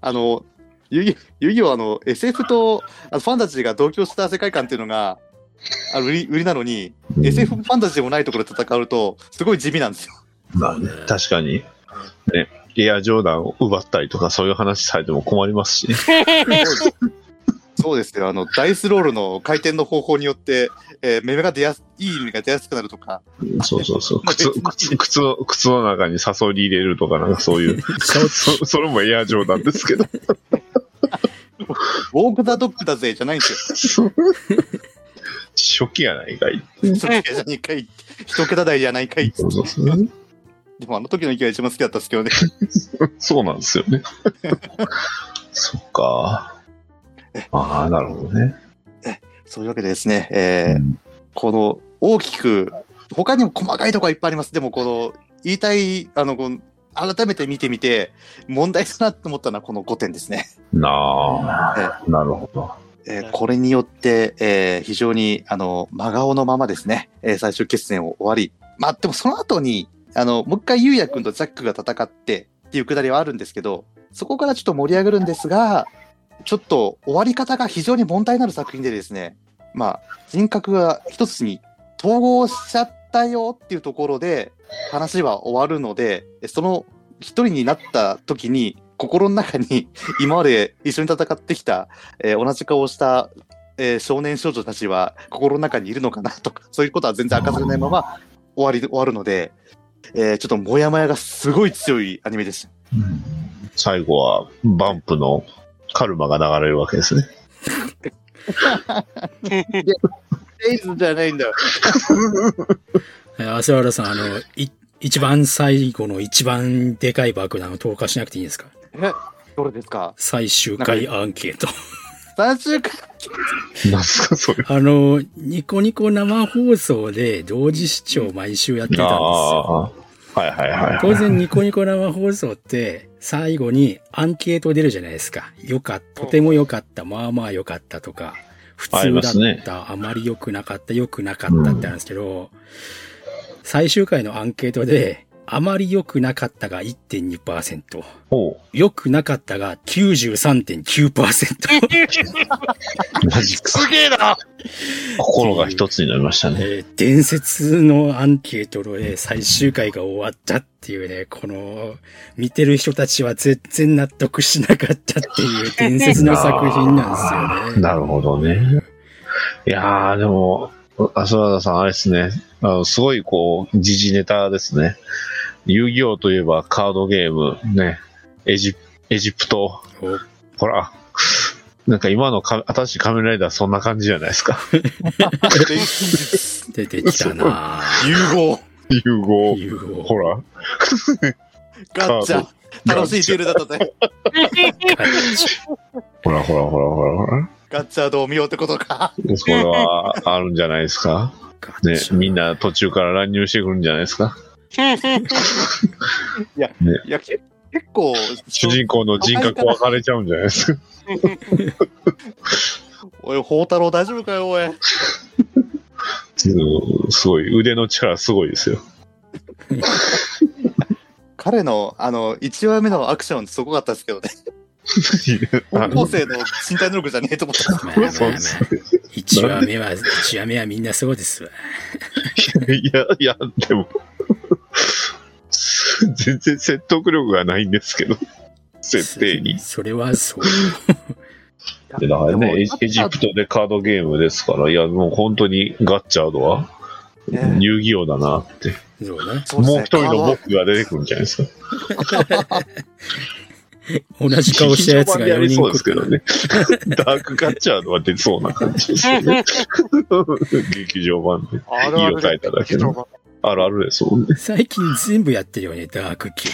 あの、遊戯遊戯王はあの、SF とあのファンタジーが同居した世界観っていうのが、あの売り売りなのに、うん SF ファンタジーでもないところで戦うと、すごい地味なんですよ。まあね、確かに。ね、エアジョーダンを奪ったりとかそういう話されても困りますしね。そうですよ。あの、ダイスロールの回転の方法によって、えー、目が出やす、いい意味が出やすくなるとか、そうそうそう。靴、靴、靴の、靴の中にサソリ入れるとかなんかそういう。そ それもエアジョーダンですけど。ウォーク・ザ・ドッグだぜ、じゃないんですよ。初期やないかい。一桁じゃないかい。一桁台じゃないかい。そうそうそう。でもあの時の息が一番好きだったんですけどね。そうなんですよね。そっか。ああ、なるほどね。そういうわけでですね、えーうんこの大きく、他にも細かいところいっぱいあります。でもこの、言いたい、あの、この改めて見てみて、問題だなと思ったのはこの5点ですね。なあ、なるほど。えーこれによって、えー非常に、あの、真顔のままですね、えー最終決戦を終わり。まあ、でもその後に、あの、もう一回、ゆうやくんとザックが戦ってっていうくだりはあるんですけど、そこからちょっと盛り上がるんですが、ちょっと終わり方が非常に問題のある作品でですね、まあ、人格が一つに統合しちゃったよっていうところで、話は終わるので、その一人になった時に、心の中に 今まで一緒に戦ってきた、えー同じ顔をした、えー少年少女たちは心の中にいるのかなとか、そういうことは全然明かされないまま終わり、終わるので、えーちょっともやもやがすごい強いアニメでした。最後は、バンプのカルマが流れるわけですね。エイズじゃないんだよ。原さん、あの、い、一番最後の一番でかい爆弾を投下しなくていいんですか？え、どれですか？最終回アンケート。最終回なんすか、それ。あの、ニコニコ生放送で同時視聴毎週やってたんですよ。はいはいはい。当然ニコニコ生放送って最後にアンケート出るじゃないですか。よかった、とても良かった、まあまあ良かったとか、普通だった、あまり良くなかった、良くなかったってあるんですけど、最終回のアンケートで、あまり良くなかったが1.2%、ほ良くなかったが93.9%。う。マジか。すげえな心が一つになりましたね。えー伝説のアンケートで最終回が終わったっていうね、この、見てる人たちは全然納得しなかったっていう伝説の作品なんですよね。なるほどね。いやー、でも、浅田さん、あれですね。あの、すごい、こう、時事ネタですね。遊戯王といえばカードゲーム、ね。エジ、エジプト。おほら。なんか今のか新しい仮面ライダーそんな感じじゃないですか。出てきたなぁ融合融合。融合ほら。ガッチャ楽しいデュエルだったね。ほらほらほらほらほら。ガッチャードを見ようってことか。それはあるんじゃないですか？ね、みんな。な途中から乱入してくるんじゃないですか？いや、ねいや、け結構、主人公の人格分かれちゃうんじゃないですか？おい、宝太郎大丈夫かよ、おい。うんすごい、腕の力すごいですよ。彼の、あの、1話目のアクションすごかったですけどね。あ高校生の身体能力じゃねえと思った。まあまあまあそうです1話目は、1話目はみんなそうですわ。いや、いや、でも、全然説得力がないんですけど、設定に。それはそう。でだからねエジ、プトでカードゲームですから、いや、もう本当にガッチャードはね遊戯王だなって。ねもう一人の僕が出てくるんじゃないですか。同じ顔したやつが4やりそう人来るから。ですけどね。ダークガッチャードは出そうな感じですよね。劇場版で。色変えただけの。あるあるですもんね。最近全部やってるよね、ダーク系。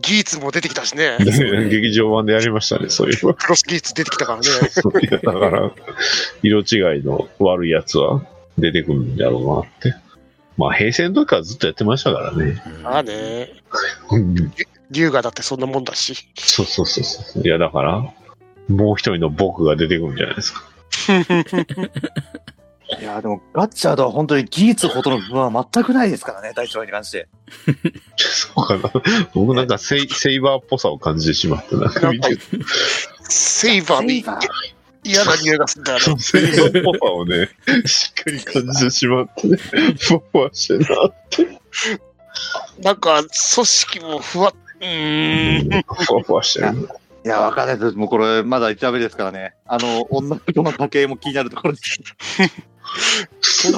ギーツも出てきたしね。ね劇場版でやりましたね、そういうの。クロスギーツ出てきたからね。だから、色違いの悪いやつは出てくるんだろうなって。まあ、平成の時からずっとやってましたからね。ああね。うん龍河だってそんなもんだし。そうそうそうそう。いや、だから、もう一人の僕が出てくるんじゃないですか。いや、でも、ガッチャードは本当に技術ほどの部分は全くないですからね、第一話に関して。そうかな。僕なんかセイセイバーっぽさを感じてしまった。なんか見てセイバーに嫌な匂いがするんだよね。セイバーっぽさをね、しっかり感じてしまってね、ふわふわしてなって。なんか、組織もふわっ、ん。ふわふわしてる。いや、わかんないです。もうこれ、まだ1話目ですからね。あの、女の子の家系も気になるところです。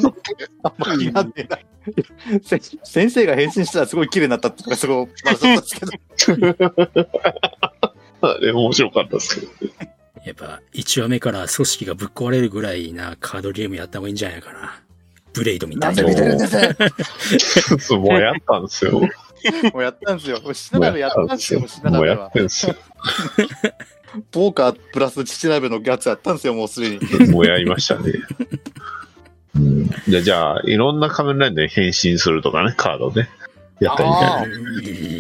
あんま気になってない。せ先生が変身したらすごい綺麗になったっていうのがすごい笑っちゃったんですけど。あれ面白かったですけど。やっぱ、1話目から組織がぶっ壊れるぐらいなカードゲームやった方がいいんじゃないかな。ブレイドみたいななんで。見てるんです そうもうやったんですよ。も もうやったんですよ。もうシナナベやったんですよ、もうシナナもうやベはってんすよ。ポーカープラス父鍋のやつやったんですよ、もうすでに。もうやりましたね。うん、じゃあ、じゃあ、いろんな仮面ライダーに変身するとかね、カードで。やったらい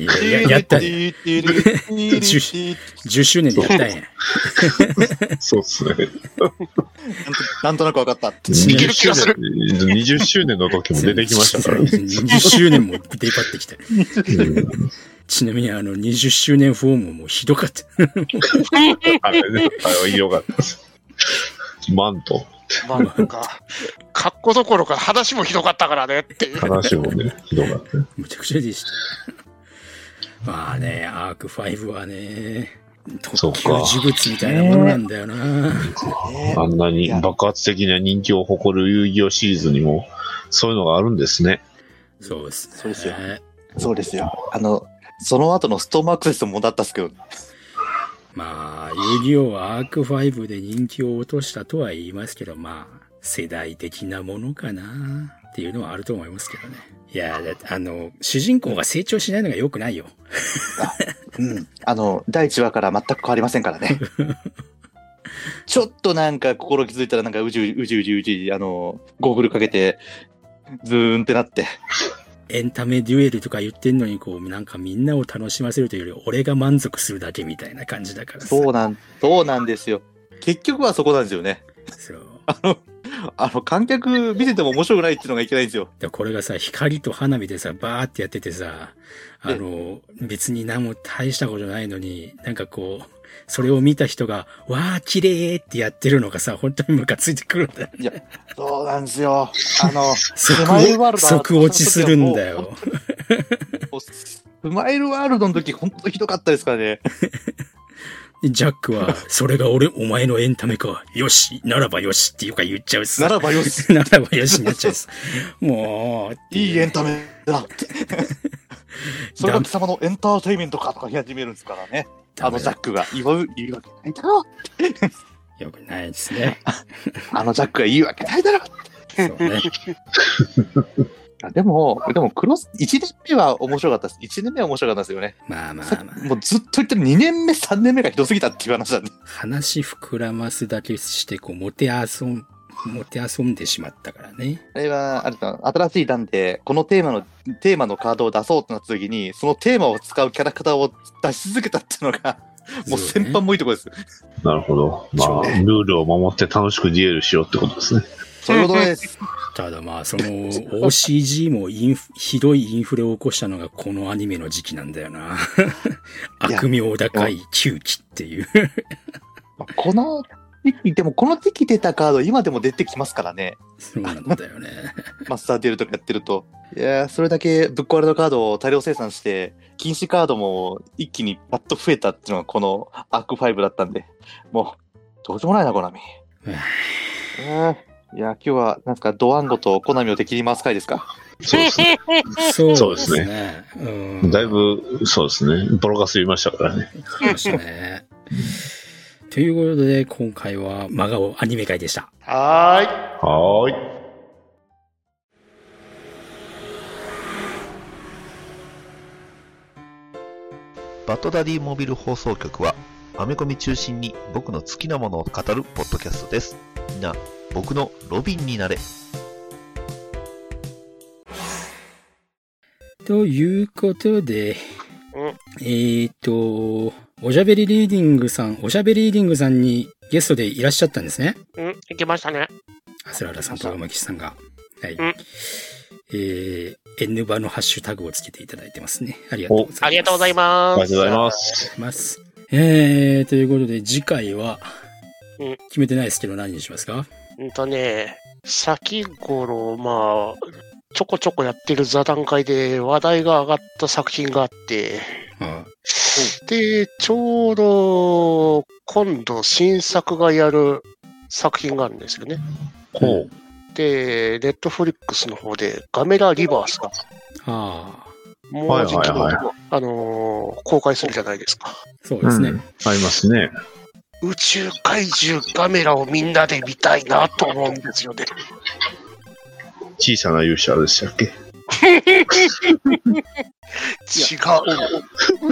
いなやったんや。10周年でやったんや。そうっすね。なんとなく分かった。20周年、20周年の時も出てきましたからね。20周年も出張ってきた。うんちなみにあの20周年フォームもひどかった。あれね、あれはひどかったです。マント、まあなんか、格好どころか話もひどかったからねっていう。話もね、ひどかった。むちゃくちゃでした。まあね、アーク5はね、特級そうか呪物みたいなものなんだよな。あんなに爆発的な人気を誇る遊戯王シリーズにも、そういうのがあるんですね。そうですね。そうですよそうですよ。あの、その後のストームアクセスもだったっすけど、まあ、遊戯王アーク5で人気を落としたとは言いますけど、まあ、世代的なものかなっていうのはあると思いますけどね。いや、あの、主人公が成長しないのが良くないよ。うん。あの、第1話から全く変わりませんからね。ちょっとなんか心気づいたらなんかうじうじうじうじ、あの、ゴーグルかけて、ズーンってなって。エンタメデュエルとか言ってんのに、こう、なんかみんなを楽しませるというより、俺が満足するだけみたいな感じだからさ。そうなん、そうなんですよ。結局はそこなんですよね。そう。あの、あの、観客見てても面白くないっていうのがいけないんですよ。でこれがさ、光と花火でさ、バーってやっててさ、あの、別に何も大したことないのに、なんかこう、それを見た人が、わー、綺麗ってやってるのがさ、本当にムカついてくるんだよ。いや、そうなんですよ。あの、即即落ちするんだよ。スマイルワールドの時、本当ひどかったですからね。でジャックは、それが俺、お前のエンタメか。よし、ならばよしっていうか言っちゃうしさ。ならばよし。ならばよしになっちゃうし。もう、いいエンタメだって。それが貴様のエンターテイメントかとか言い始めるんですからね。あのジャックが言う言うわけないだろう。よくないですね。あのジャックが言うわけないだろう。そうね。あでも、でもクロス、1年目は面白かったです。1年目は面白かったですよね。まあまさあまあ。もうずっと言ってる2年目、3年目がひどすぎたっていう話なんで。話膨らますだけして、こう、もてあそん、もてあそんでしまったからね。あれは、あれだ、新しい段で、このテーマの、テーマのカードを出そうとなった時に、そのテーマを使うキャラクターを出し続けたっていうのが、もう先般もいいとこです。なるほど。まあ、ルールを守って楽しくデュエルしようってことですね。そういうことです。ただまあ、その OCG もインフひどいインフレを起こしたのがこのアニメの時期なんだよな。悪名高い9期っていう。このでもこの時期出たカード、今でも出てきますからね。そうなんだよね。マスターデルとかやってると。いやーそれだけぶっ壊れたカードを大量生産して、禁止カードも一気にパッと増えたっていうのがこのアーク5だったんで、もう、どうしようもないな、コナミ。いや、今日は、なんすか、ドワンゴとコナミを敵に回す回ですか？そうですね。そうそうですね。うんだいぶ、そうですね。ボロカス言いましたからね。来ましたね。ということで、今回は真顔アニメ会でした。はーい。はーい。バッドダディモビル放送局は、アメコミ中心に僕の好きなものを語るポッドキャストです。みんな、僕のロビンになれ。ということで、うんえーと、おしゃべりリーディングさん、おしゃべりリーディングさんにゲストでいらっしゃったんですね。うん、行きましたね。アスララさんと馬岸さんが。はい。うんえー、N バのハッシュタグをつけていただいてますね。ありがとうございます。ありがとうございあます。りがとうございます。ます。えー、ということで、次回はうん、決めてないですけど何にしますか？うんとね、先頃、まあ、ちょこちょこやってる座談会で話題が上がった作品があって、あで、ちょうど今度新作がやる作品があるんですよね。ほう。で、ネットフリックスの方でガメラリバースがあもうじきに、はいはいあのー公開するじゃないですか。ー、そうですね。うんありますね。宇宙怪獣ガメラをみんなで見たいなと思うんですよね。小さな勇者でしたっけ？違う。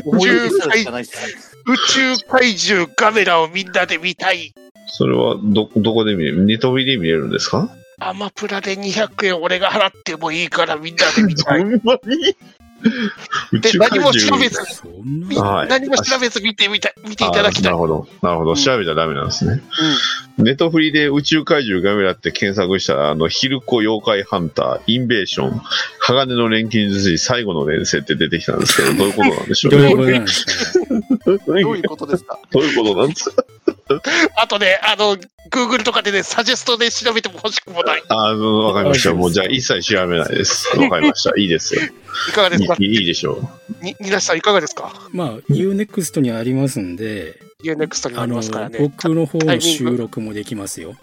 思い出したらしかないっす。宇宙怪獣ガメラをみんなで見たい。それは、ど、どこで見れるネトビで見れるんですか？アマプラで200円俺が払ってもいいからみんなで見たい。ほんまに宇で、何も調獣べず何も調べず見てみたい、見ていただきたい。あなるほど。なるほど。うん調べちゃダメなんですね。うネトフリで宇宙怪獣ガメラって検索したら、あの、ヒルコ妖怪ハンター、インベーション、鋼の錬金術師、最後の連戦って出てきたんですけど、どういうことなんでしょうね。どういうことですか？どういうことなんですか？ん。あとね、あの、Google とかでね、サジェストで調べても欲しくもない。あの、わかりました。もうじゃあ一切調べないです。わかりました。いいですよ。いかがですか？いいいいでしょに、皆さんいかがですか？まあ、UNEXT にありますんで、?UNEXT にああのりますから、ね。僕の方の収録もできますよ。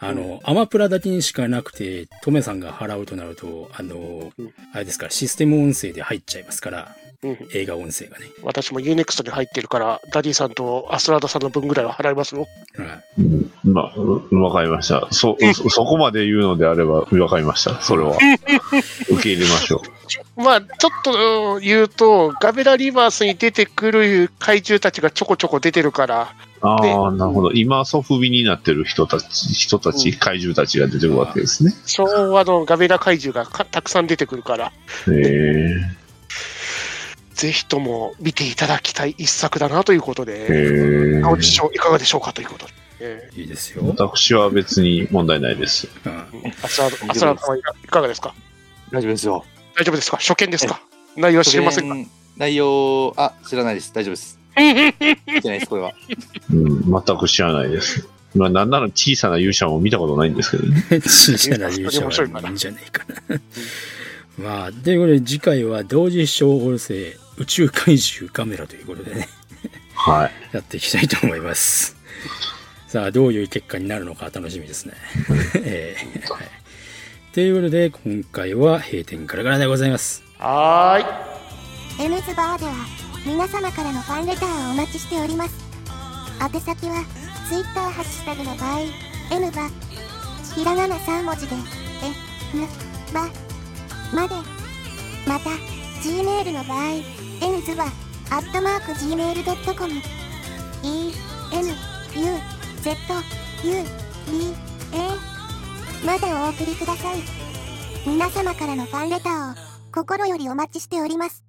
あの、アマプラだけにしかなくて、トメさんが払うとなると、あのうん、あれですから、システム音声で入っちゃいますから、うん映画音声がね。私も UNEXT に入ってるから、ダディさんとアスラーダさんの分ぐらいは払いますよ。はい。う。うんまあ、うわかりました。そ、そそこまで言うのであれば、わかりました。それは。受け入れましょまあ、ちょっとうん言うと、ガメラリバースに出てくる怪獣たちがちょこちょこ出てるから、う。ああ、なるほど。今、ソフビになってる人たち、人たち、うん怪獣たちが出てくるわけですね。昭和のガメラ怪獣がかたくさん出てくるから、へえ。ぜひとも見ていただきたい一作だなということへで、え。どうでしょういかがでしょうかということで。えいいですよ。私は別に問題ないです。うんーアスラーダアスラーダさんはいかいかがですか？大丈夫ですよ。大丈夫ですか？初見ですか？内容は知りませんか？ん内容、あ、知らないです。大丈夫です。見てないです、これは。うん、全く知らないです。まあ、なんなら小さな勇者も見たことないんですけどね。小さな勇者はいいんじゃないかな。まあ、ということで次回は同時視聴音声宇宙怪獣カメラということでね、はい。やっていきたいと思います。さあ、どういう結果になるのか楽しみですね。えーはいということで、今回は閉店からからでございます。はーい。M ズバーでは皆様からのファンレターをお待ちしております宛先は Twitter ハッシュタグの場合 N バひらがな3文字で N バまでまた Gmail の場合 N ズはアットマーク Gmail.com E N U Z U B A までお送りください。皆様からのファンレターを心よりお待ちしております。